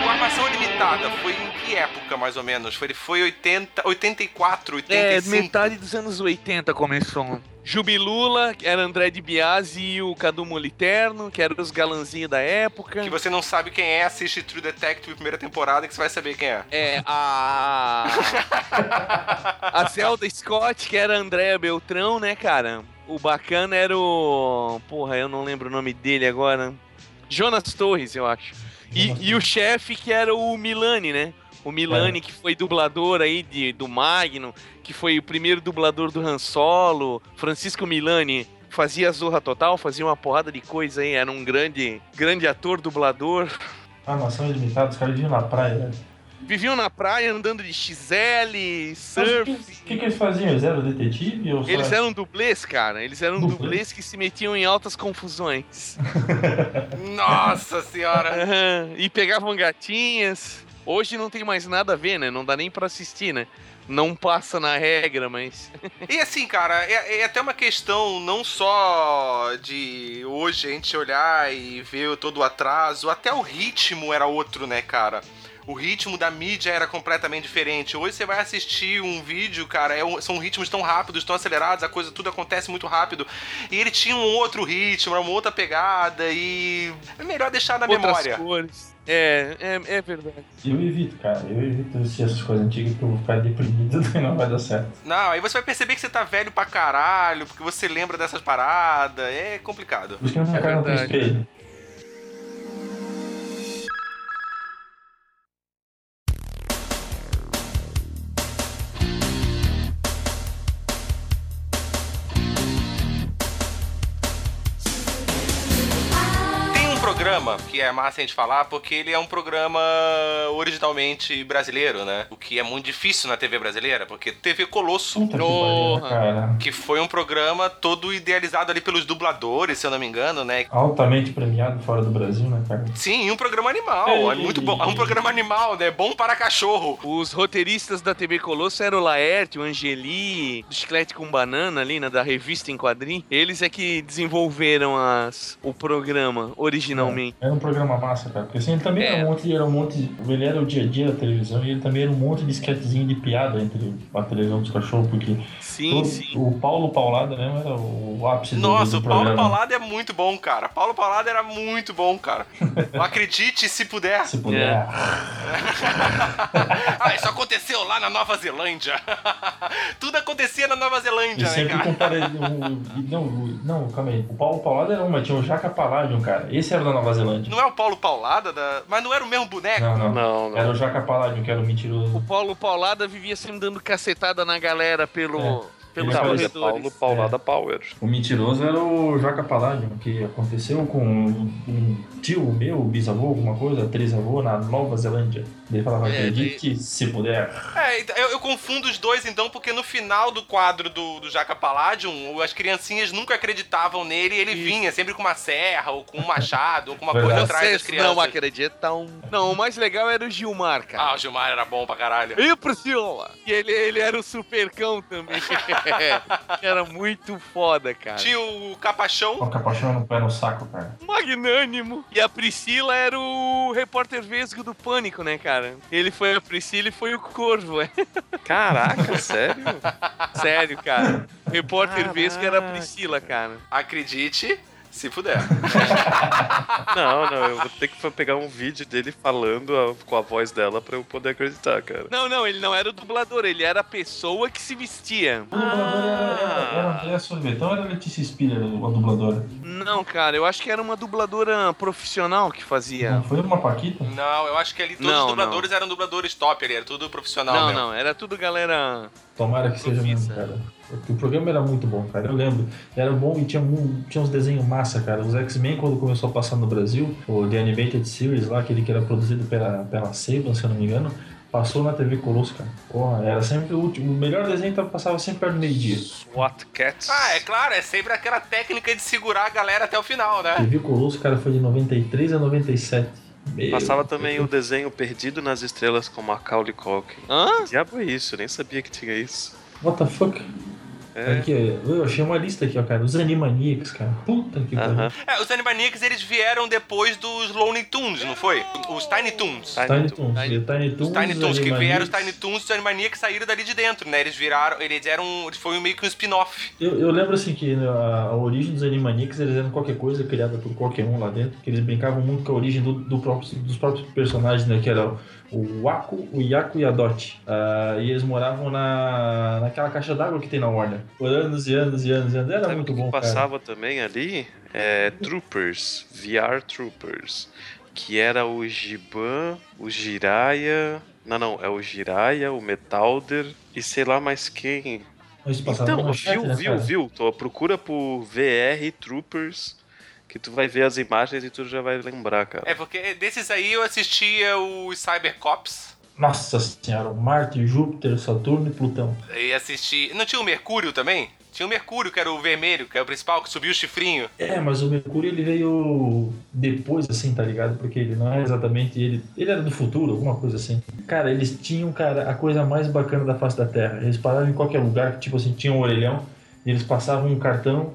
O Armação Limitada foi em que época, mais ou menos? Foi, foi 80, 84, 85? É, metade dos anos 80 começou. Jubilula, que era André de Biasi e o Cadu Moliterno, que eram os galanzinhos da época. Que você não sabe quem é, assiste True Detective primeira temporada que você vai saber quem é. É, a. a Zelda Scott, que era Andréa Beltrão, né, cara? O bacana era o. Porra, eu não lembro o nome dele agora. Jonas Torres, eu acho. E, e o chefe, que era o Milani, né? O Milani, que foi dublador aí de, do Magno, que foi o primeiro dublador do Han Solo. Francisco Milani fazia Zorra Total, fazia uma porrada de coisa aí. Era um grande, grande ator, dublador. Armação ilimitada, os caras viviam na praia, velho. Viviam na praia andando de XL, surf. O que, que, que eles faziam? Eles eram detetive? Ou só- Eles eram dublês, cara. Eles eram Dublês? dublês que se metiam em altas confusões. [LAUGHS] Nossa senhora! Aham, e pegavam gatinhas. Hoje não tem mais nada a ver, né? Não dá nem pra assistir, né? Não passa na regra, mas. [LAUGHS] E assim, cara, é, é até uma questão não só de hoje a gente olhar e ver todo o atraso, até o ritmo era outro, né, cara? O ritmo da mídia era completamente diferente. Hoje você vai assistir um vídeo, cara, é um- são ritmos tão rápidos, tão acelerados, a coisa tudo acontece muito rápido. E ele tinha um outro ritmo, era uma outra pegada e é melhor deixar na Outras memória. cores. É, é, é verdade. Eu evito, cara. Eu evito assistir essas coisas antigas porque eu vou ficar deprimido [LAUGHS] e não vai dar certo. Não, aí você vai perceber que você tá velho pra caralho, porque você lembra dessas paradas, é complicado. Por isso que na minha É casa não tem verdade. espelho. Que é massa a gente falar, porque ele é um programa originalmente brasileiro, né? O que é muito difícil na TV brasileira, porque TV Colosso, que pariu, né, Porra. cara. que foi um programa todo idealizado ali pelos dubladores, se eu não me engano, né? Altamente premiado fora do Brasil, né, cara? Sim, e um programa animal, é muito bom. É um programa animal, né? Bom para cachorro. Os roteiristas da TV Colosso eram o Laerte, o Angeli, do Chiclete com Banana ali, né, da revista em quadrinho. Eles é que desenvolveram as, o programa originalmente. também. Era um programa massa, cara. Porque assim, ele também É. era um monte, era um monte. Ele era o dia a dia da televisão e ele também era um monte de esquetezinho de piada entre a televisão dos cachorros, porque Sim, o, sim. o Paulo Paulada mesmo era o ápice do, Nossa, do o Paulo programa. Paulada é muito bom, cara. Paulo Paulada era muito bom, cara. [LAUGHS] Acredite se puder. Se puder. É. [LAUGHS] Ah, isso aconteceu lá na Nova Zelândia. [LAUGHS] Tudo acontecia na Nova E Zelândia, né, sempre cara? compara. o- e não, não, calma aí. O Paulo Paulada era um, mas tinha o Jaca Palladium, cara. Esse era da Nova Zelândia. Não é o Paulo Paulada, da... mas não era o mesmo boneco? Não, não. Não, Era não. o Jaca Palladium, que era o O mentiroso. Paulo Paulada vivia sempre dando cacetada na galera pelo, É. pelos é corredores. Paulo Paulada Power. O mentiroso era o Jaca Palladium, que aconteceu com um tio meu, bisavô, alguma coisa, trisavô, na Nova Zelândia. Ele falava, É, acredite se puder. É, então, eu, eu confundo os dois então, porque no final do quadro do, do Jaca Palladium, as criancinhas nunca acreditavam nele e ele Isso. vinha sempre com uma serra, ou com um machado, ou com uma Verdade. coisa atrás das crianças. não acreditam. Não, o mais legal era o Gilmar, Ah, cara. o Gilmar era bom pra caralho. E Priscila? E ele, ele era o supercão também. [LAUGHS] [LAUGHS] era muito foda, cara. Tinha o Capachão. O capachão no pé no saco, cara. Magnânimo. E a Priscila era o repórter vesgo do Pânico, né, cara? Ele foi a Priscila e foi o Corvo, é. Caraca, [LAUGHS] sério? Sério, cara. O repórter Caraca. vesgo era a Priscila, cara. Acredite, se puder. [LAUGHS] Não, não, eu vou ter que pegar um vídeo dele falando a- com a voz dela pra eu poder acreditar, cara. Não, não, ele não era o dublador, ele era a pessoa que se vestia. O dublador era, era, era André Sorvetão ou era Letícia Spiller, a dubladora? Não, cara, eu acho que era uma dubladora profissional que fazia. Não foi uma Paquita? Não, eu acho que ali todos Não, os dubladores eram dubladores top ali, era tudo profissional Não, mesmo. não, era tudo galera. Tomara que seja mesmo, cara. Porque o programa era muito bom, cara. Eu lembro. Era bom e tinha, um- tinha uns desenhos massa, cara. Os X-Men, quando começou a passar no Brasil, o The Animated Series lá, aquele que era produzido pela, pela Saban, se eu não me engano, passou na TV Colosso, cara. Porra, era sempre o último. O melhor desenho tava- passava sempre perto do meio-dia. SWAT Cats. Ah, é claro, é sempre aquela técnica de segurar a galera até o final, né? TV Colosso, cara, foi de 93 a 97. Meu Passava Deus. também o desenho Perdido nas Estrelas com Macaulay Culkin. Hã? Que diabo é isso? Eu nem sabia que tinha isso. What the fuck? É. Aqui, eu achei uma lista aqui, ó, cara. Os Animaniacs, cara. Puta que pariu. Aham. É, os Animaniacs eles vieram depois dos Looney Tunes, não foi? Os Tiny Toons. Tiny Tiny Toons. Toons. Tiny- e Tiny Toons. Os Tiny Toons, que vieram os. Tiny Toons, os Animaniacs saíram dali de dentro, né? Eles viraram, eles eram, eles foi meio que um spin-off. Eu, eu lembro assim que a, a origem dos Animaniacs eles eram qualquer coisa criada por qualquer um lá dentro, que eles brincavam muito com a origem do, do próprio- dos próprios personagens, né? Que era o Waco, o Yaku e a Dot. Ah, e eles moravam na, naquela caixa d'água que tem na Warner. Por anos e anos e anos e anos. Era Sabe muito o que bom, cara. passava também ali? É Troopers, VR Troopers. Que era o Giban, o Jiraya. Não, não, é o Jiraya, o Metalder e sei lá mais quem. Então, viu, né, viu, cara? viu? Tô, procura por VR Troopers, que tu vai ver as imagens e tu já vai lembrar, cara. É porque desses aí eu assistia os Cybercops Nossa senhora, Marte, Júpiter, Saturno e Plutão. e assisti. Não tinha o Mercúrio também? Tinha o Mercúrio, que era o vermelho, que é o principal, que subiu o chifrinho. É, mas o Mercúrio ele veio depois, assim, tá ligado? Porque ele não é exatamente ele. Ele era do futuro, alguma coisa assim. Cara, eles tinham, cara, a coisa mais bacana da face da Terra. Eles paravam em qualquer lugar, tipo assim, tinha um orelhão, e eles passavam um cartão,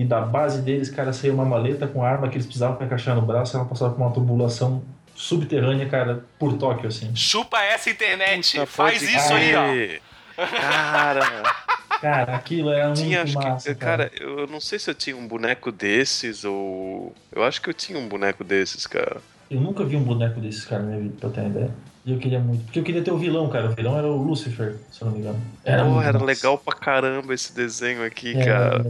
e da base deles, cara, saía uma maleta com a arma que eles precisavam pra encaixar no braço, ela passava por uma tubulação subterrânea, cara, por Tóquio, assim. Chupa essa internet, Puta, faz isso aí, ó. Cara, [LAUGHS] Cara, aquilo era muito tinha, acho massa, que, cara, eu não sei se eu tinha um boneco desses ou. Eu acho que eu tinha um boneco desses, cara. Eu nunca vi um boneco desses, cara, na minha vida, pra ter uma ideia. E eu queria muito. Porque eu queria ter o vilão, cara. O vilão era o Lucifer, se eu não me engano. Era, muito era massa. legal pra caramba esse desenho aqui, Era cara.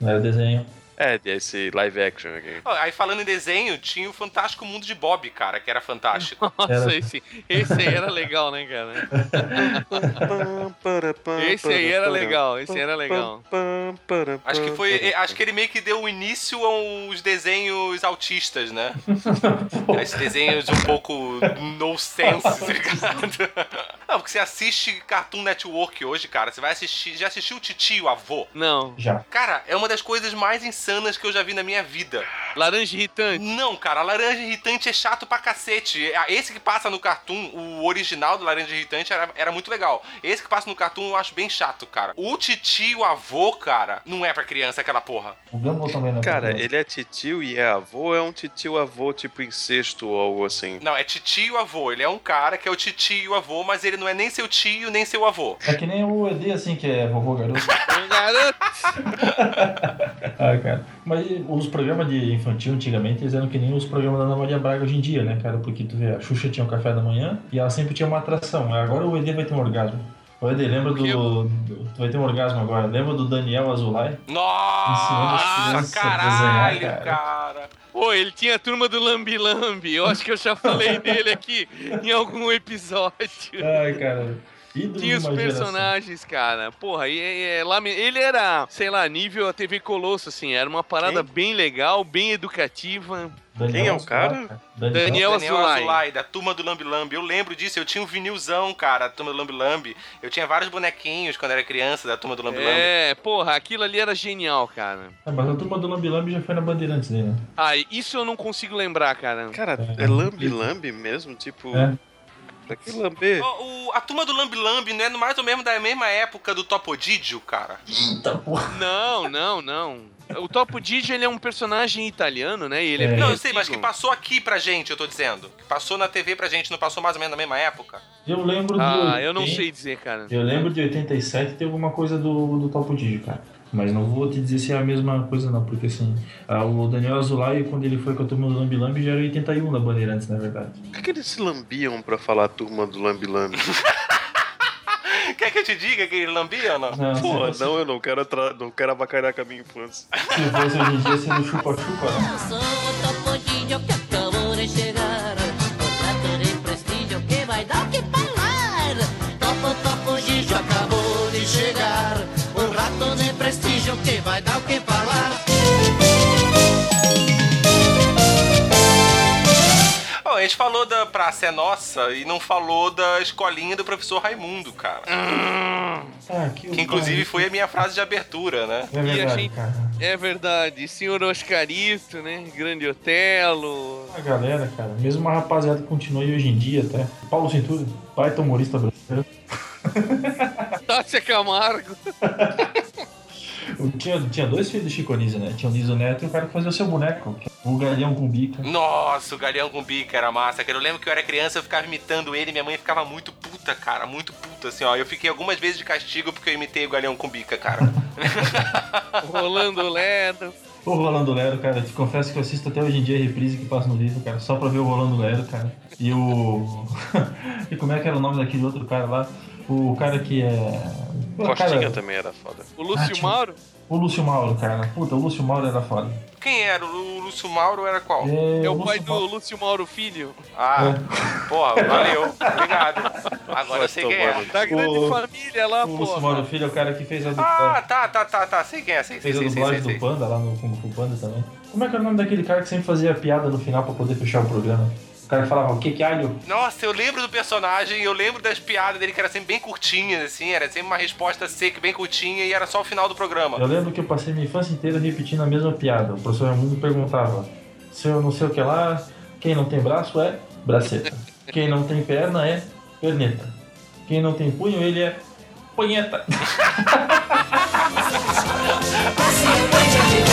Não era desenho. É, esse live action aqui. Ó, Aí falando em desenho, tinha o Fantástico Mundo de Bob, cara, que era fantástico. [LAUGHS] Nossa, Era- esse, esse aí era legal, né, cara? [LAUGHS] Esse aí era legal, esse aí era legal. Acho que foi. Acho que ele meio que deu o início aos desenhos autistas, né? [LAUGHS] Esses desenhos um pouco no sense, tá ligado? Não, porque você assiste Cartoon Network hoje, cara. Você vai assistir. Já assistiu o Titio, o avô? Não. Já. Cara, é uma das coisas mais insanas que eu já vi na minha vida. Laranja irritante. Não, cara, laranja irritante é chato pra cacete. Esse que passa no Cartoon, o original do laranja irritante era, era muito legal. Esse que passa no Cartoon eu acho bem chato, cara. O titio avô, cara, não é pra criança aquela porra. O Gumball também não é Cara, ele é titio e é avô ou é um titio avô tipo incesto ou algo assim? Não, é titio avô. Ele é um cara que é o titio avô, mas ele não é nem seu tio, nem seu avô. É que nem o ED, assim, que é vovô garoto. [LAUGHS] Garoto. ah, [LAUGHS] cara. Mas os programas de infantil antigamente, eles eram que nem os programas da Ana Maria Braga hoje em dia, né, cara? Porque tu vê, a Xuxa tinha o café da manhã e ela sempre tinha uma atração. Agora o ED vai ter um orgasmo. O ED, lembra do, do- Tu vai ter um orgasmo agora. Lembra do Daniel Azulay? Nossa, caralho, desenhar, cara. Pô, ele tinha a turma do Lambi Lambi. Eu acho que eu já falei [LAUGHS] dele aqui em algum episódio. Ai, cara. Tinha os uma geração. personagens, cara. Porra, e, e- é ele era, sei lá, nível a TV Colosso, assim. Era uma parada bem legal, bem educativa. Daniel Quem é o cara? Daniel. Daniel Daniel Azulay. Azulay, da turma do Lambi Lambi. Eu lembro disso, eu tinha um vinilzão, cara, da turma do Lambi Lambi. Eu tinha vários bonequinhos quando era criança da turma do Lambi Lambi. É, porra, aquilo ali era genial, cara. Ah, mas a turma do Lambi Lambi já foi na Bandeirantes dele, né? Ah, isso eu não consigo lembrar, cara. Cara, É. é lambe-lambe mesmo? Tipo, É. pra que lamber? O- o- a turma do Lambi Lambi não é mais ou menos da mesma época do Topodidio, cara? Eita porra. Não, não, não. O Topo Digi, ele é um personagem italiano, né? E ele é, É. Não, eu sei, mas que passou aqui pra gente, eu tô dizendo. Que passou na TV pra gente, não passou mais ou menos na mesma época? Eu lembro do. Ah, eu não 80, sei dizer, cara. Eu lembro de 87 ter alguma coisa do, do Topo Digi, cara. Mas não vou te dizer se é a mesma coisa, não, porque assim, o Daniel Azulay, quando ele foi com a turma do Lambi Lambi, já era 81 na Bandeirantes, na verdade. Por que, que eles se lambiam pra falar a turma do lambe-lambe? [LAUGHS] Quer que eu te diga que ele lambia ou não? Não, fosse- não, eu não quero, atra- não quero avacalhar com a minha infância. Se fosse hoje em dia, seria o chupa-chupa, né? Vai dar o que falar. Bom, a gente falou da Praça é Nossa e não falou da escolinha do professor Raimundo, cara. Ah, que, Que inclusive foi a minha frase de abertura, né? É E a verdade, gente- cara. É verdade. Senhor Oscarito, né? Grande Otelo. A galera, cara, mesmo uma rapaziada que continua aí hoje em dia até. Paulo Cintura, baita humorista brasileiro. Tássia Camargo. [LAUGHS] Eu tinha, tinha dois filhos do Chico Anísio, né? Tinha o Niso Neto e o cara que fazia o seu boneco, o Galhão com bica. Nossa, o Galeão com bica era massa, cara. Eu lembro que eu era criança, eu ficava imitando ele, minha mãe ficava muito puta, cara, muito puta, assim, ó. Eu fiquei algumas vezes de castigo porque eu imitei o Galeão com bica, cara. [LAUGHS] Rolando Ledo. O Rolando Lero, cara, te confesso que eu assisto até hoje em dia a reprise que passa no livro, cara, só pra ver o Rolando Lero, cara. E o. [LAUGHS] e como é que era o nome daquele outro cara lá? O cara que é. o Costinha cara- também era foda. O Lúcio Ah, tinha- Mauro. O Lúcio Mauro, cara. Puta, o Lúcio Mauro era foda. Quem era? O Lúcio Mauro era qual? É o Lúcio pai do Lúcio Mauro Filho. Ah, É. porra, valeu. Obrigado. Agora eu sei quem é. Da grande O- família lá, O Lúcio pô. Mauro Filho é o cara que fez a Ah, dublagem. tá, tá, tá, tá. Sei quem é, sei, sei, Fez a sei, sei, dublagem sei, do sei. Panda lá no Kung Fu Panda também. Como é que era o nome daquele cara que sempre fazia piada no final pra poder fechar o programa? O cara que falava, o que que alho? Nossa, eu lembro do personagem, eu lembro das piadas dele que era sempre bem curtinhas, assim, era sempre uma resposta seca, bem curtinha e era só o final do programa. Eu lembro que eu passei minha infância inteira repetindo a mesma piada. O professor Raimundo perguntava: se eu não sei o que lá, quem não tem braço é braceta. [LAUGHS] Quem não tem perna é perneta. Quem não tem punho, ele é punheta. [LAUGHS] [LAUGHS]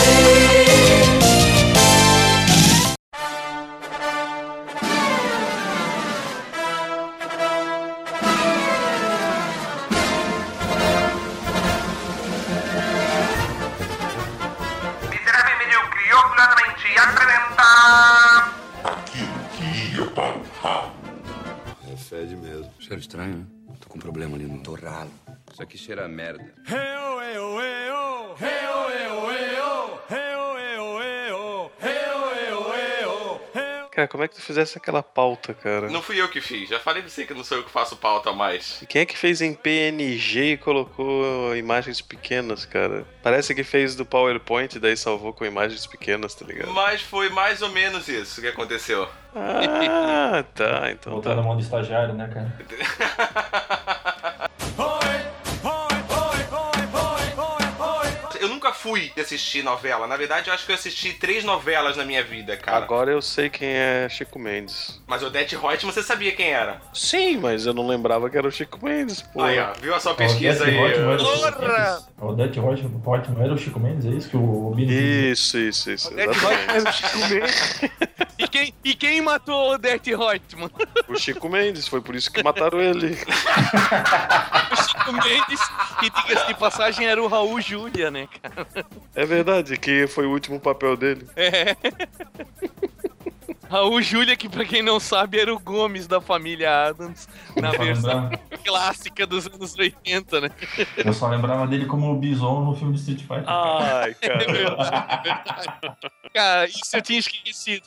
Cheiro estranho, né? Tô com um problema ali no torralo. Isso aqui cheira a merda. Cara, como é que tu fizesse aquela pauta, cara? Não fui eu que fiz, já falei pra você que não sou eu que faço pauta mais. E Quem é que fez em PNG e colocou imagens pequenas, cara? Parece que fez do PowerPoint e daí salvou com imagens pequenas, tá ligado? Mas foi mais ou menos isso que aconteceu. Ah, tá, então Botar na tá. mão do estagiário, né, cara? [LAUGHS] fui assistir novela. Na verdade, eu acho que eu assisti três novelas na minha vida, cara. Agora eu sei quem é Chico Mendes. Mas o Odete Reutemann, você sabia quem era? Sim, mas eu não lembrava que era o Chico Mendes, pô. Aí, ó, viu a sua pesquisa Odete aí? Era o Chico Porra! Mendes? Odete Reutemann era o Chico Mendes, é isso que o Bini Isso, isso, isso. Exatamente. E quem, e quem matou o Odete Reutemann? O Chico Mendes, foi por isso que mataram ele. [LAUGHS] O Chico Mendes, que diga-se de passagem, era o Raul Júlia, né, cara? É verdade, que foi o último papel dele. É. Raul Júlia, que pra quem não sabe, era o Gomes da família Adams, na versão clássica dos anos 80, né? Eu só lembrava dele como o Bison no filme de Street Fighter. Ai, [LAUGHS] cara. Cara, isso eu tinha esquecido.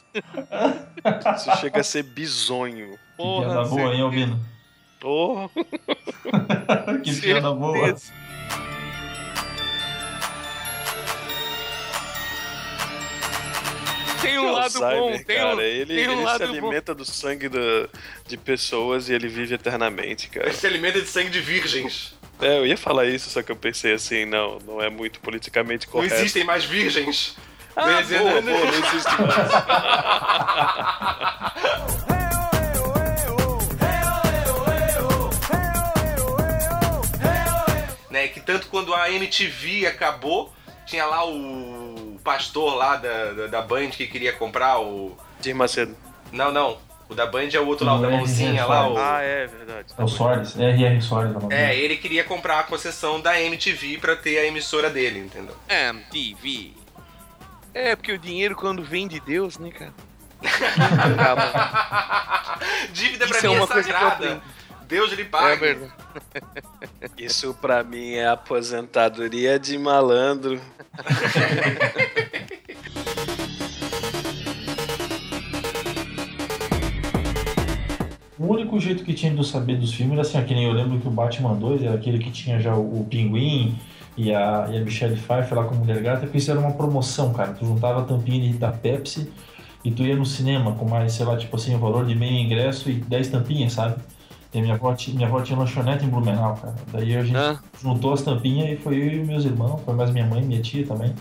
Isso chega a ser bizonho. que Porra, piada boa, hein, Albino? Oh, [LAUGHS] que piada boa. Tem um lado bom, Alzheimer, tem um, cara. Ele, tem um ele se lado bom. alimenta do sangue da- de pessoas e ele vive eternamente, cara. Ele se alimenta de sangue de virgens. É, eu ia falar isso, só que eu pensei assim, não, não é muito politicamente Não correto. existem mais virgens. Ah, boa, né? boa, não existe [LAUGHS] mais. né? Que tanto quando a MTV acabou, tinha lá o pastor lá da, da, da Band que queria comprar o. Dir Macedo. Não, não. O da Band é o outro lá, o da Não, é mãozinha lá. O... Ah, é verdade. É o Soares, é R.R. Soares. É, ele queria comprar a concessão da MTV pra ter a emissora dele, entendeu? MTV. É, porque o dinheiro quando vem de Deus, né, cara? [LAUGHS] Dívida pra Isso é mim é uma coisa que eu sagrada. Deus lhe paga. É verdade. [LAUGHS] Isso pra mim é aposentadoria de malandro. [LAUGHS] O único jeito que tinha de eu saber dos filmes era assim, ó, que nem eu lembro que o Batman 2 era aquele que tinha já o, o Pinguim e a, e a Michelle Pfeiffer lá com a Mulher Gata, que isso era uma promoção, cara. Tu juntava a tampinha de- da Pepsi e tu ia no cinema com mais, sei lá, tipo assim, o valor de meio ingresso e 10 tampinhas, sabe? E minha avó, minha avó tinha lanchonete em Blumenau, cara. Daí a gente Ah. juntou as tampinhas e foi eu e meus irmãos, foi mais minha mãe, minha tia também.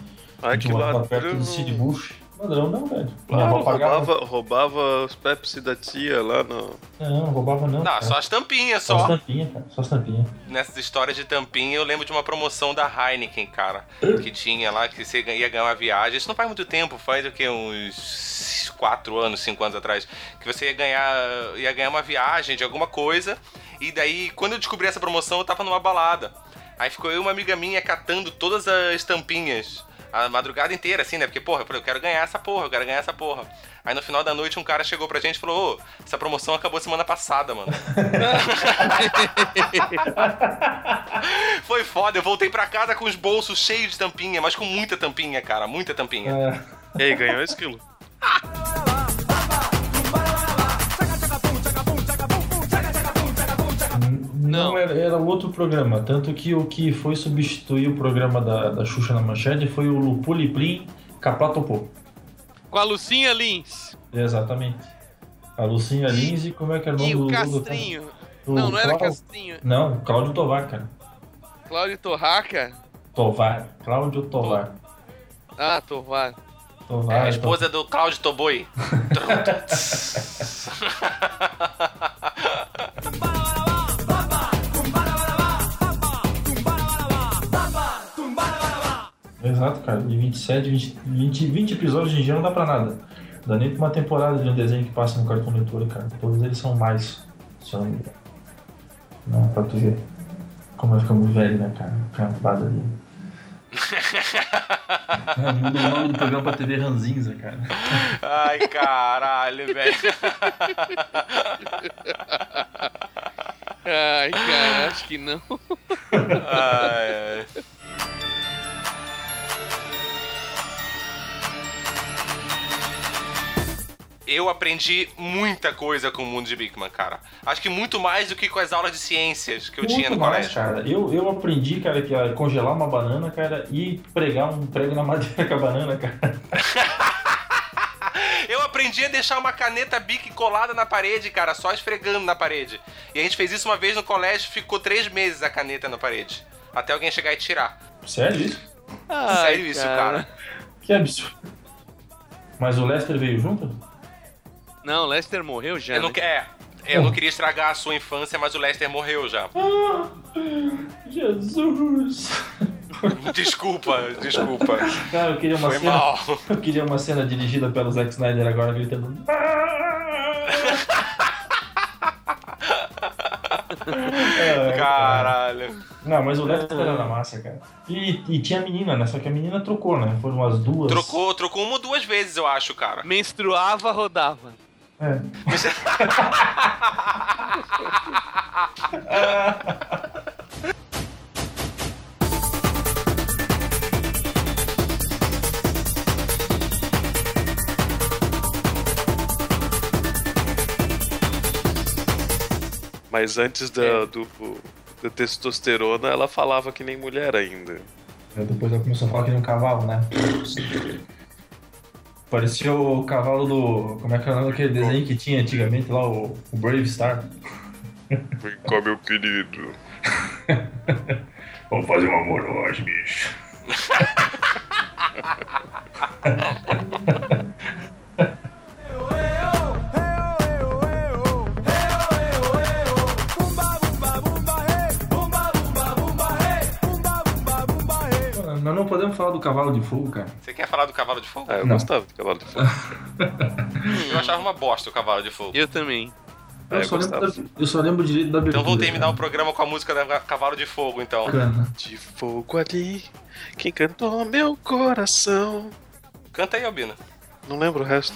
a Ai, gente que morava perto do Cid Bush. Ladrão não, velho. Claro, roubava, roubava os Pepsi da tia lá no. Não, roubava não. Não, cara. só as tampinhas, Só as só. tampinhas, cara. Só as tampinhas. Nessas histórias de tampinha, eu lembro de uma promoção da Heineken, cara. Que tinha lá, que você ia ganhar uma viagem. Isso não faz muito tempo, faz o quê? Uns 4 anos, 5 anos atrás. Que você ia ganhar, ia ganhar uma viagem de alguma coisa. E daí, quando eu descobri essa promoção, eu tava numa balada. Aí ficou eu e uma amiga minha catando todas as tampinhas. A madrugada inteira, assim, né? Porque, porra, eu falei, eu quero ganhar essa porra, eu quero ganhar essa porra. Aí no final da noite um cara chegou pra gente e falou, ô, essa promoção acabou semana passada, mano. [LAUGHS] Foi foda, eu voltei pra casa com os bolsos cheios de tampinha, mas com muita tampinha, cara, muita tampinha. É, E aí, ganhou esse quilo. [LAUGHS] Não, Não. Era, era outro programa. Tanto que o que foi substituir o programa da, da Xuxa na Manchete foi o Lupuli Plim Caplatopô. Com a Lucinha Lins. Exatamente. A Lucinha Lins e como é que era o nome E o do, do- Castrinho. do- Não, não era Clau- Castrinho. Não, Cláudio Tovar, cara. Cláudio Torraca. Tovar. Cláudio Tovar. Ah, Tovar. Tovar. É a esposa do Cláudio Toboi. [LAUGHS] [LAUGHS] [LAUGHS] Exato, cara. De 27, 20, 20, 20 episódios de dia não dá pra nada. Dá nem pra uma temporada de um desenho que passa no Cartoon Network, cara. Todos eles são mais. Se eu não me engano. Não, pra tu ver. Como eu ficamos velho, né, cara? Campado ali. [LAUGHS] Muda o nome do programa pra TV Ranzinza, cara. Ai, caralho, velho. Ai, cara, acho que não. Ai, ai. Eu aprendi muita coisa com o mundo de Bigman, cara. Acho que muito mais do que com as aulas de ciências que eu tinha no Muito mais, colégio. cara. Eu, eu aprendi, cara, que ia congelar uma banana, cara, e pregar um prego na [LAUGHS] madeira com a banana, cara. [LAUGHS] Eu aprendi a deixar uma caneta Bic colada na parede, cara, só esfregando na parede. E a gente fez isso uma vez no colégio, ficou três meses a caneta na parede. Até alguém chegar e tirar. Sério isso? Ai, Sério isso, cara. Que absurdo. Mas o Lester veio junto? Não, Lester morreu já. Eu não, né? é, eu não queria estragar a sua infância, mas o Lester morreu já. Jesus! [LAUGHS] Desculpa, desculpa. Cara, eu queria uma Foi cena. mal. Eu queria uma cena dirigida pelo Zack Snyder agora gritando. [LAUGHS] É, Caralho. Não, mas o Lester era massa, cara. E, e tinha a menina, né? Só que a menina trocou, né? Foram as duas. Trocou, trocou uma ou duas vezes, eu acho, cara. Menstruava, rodava. É. Mas antes da, do, da testosterona, ela falava que nem mulher ainda. Aí Depois ela começou a falar que nem um cavalo, né? [LAUGHS] Parecia o cavalo do. Como é que é o nome daquele desenho que tinha antigamente lá, o, o Brave Star? Vem cá, meu querido. Vamos fazer um amor hoje, bicho. [LAUGHS] podemos falar do cavalo de fogo, cara. Você quer falar do Cavalo de Fogo? Ah, eu Não. gostava do cavalo de fogo. Eu achava uma bosta o Cavalo de Fogo. Eu também. Ah, Eu, eu só lembro da- eu só lembro direito da abertura. Então vamos terminar o cara. programa com a música da Cavalo de Fogo, então. Bacana. De fogo ali, quem cantou meu coração. Canta aí, Albino. Não lembro o resto.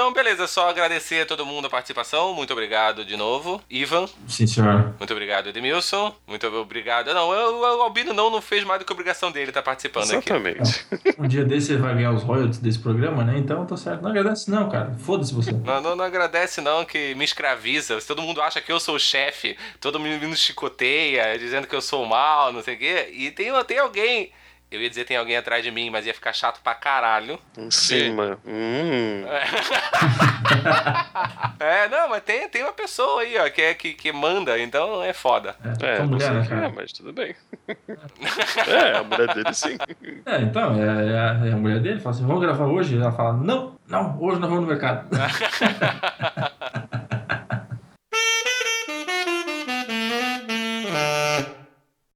Então, beleza, só agradecer a todo mundo a participação. Muito obrigado de novo. Ivan, Sim, senhor. muito obrigado, Edmilson. Muito obrigado. Não, eu- o Albino não, não fez mais do que a obrigação dele estar participando aqui. Exatamente. Um dia desse ele vai ganhar os royalties desse programa, né? Então tá certo. Não agradece, não, cara. Foda-se você. Não, não, não agradece não, que me escraviza. Se todo mundo acha que eu sou o chefe, todo mundo me chicoteia, dizendo que eu sou o mal, não sei o quê. E tem, tem alguém... Eu ia dizer tem alguém atrás de mim, mas ia ficar chato pra caralho. Em cima. Hum. [LAUGHS] É, não, mas tem, tem uma pessoa aí, ó, que, é, que, que manda, então é foda. É, não mulher, sei né, é, mas tudo bem. [LAUGHS] é, a mulher dele sim. É, então, é, é a, é a mulher dele. Fala assim, vamos gravar hoje? Ela fala, não, não, hoje nós vamos no mercado. [LAUGHS]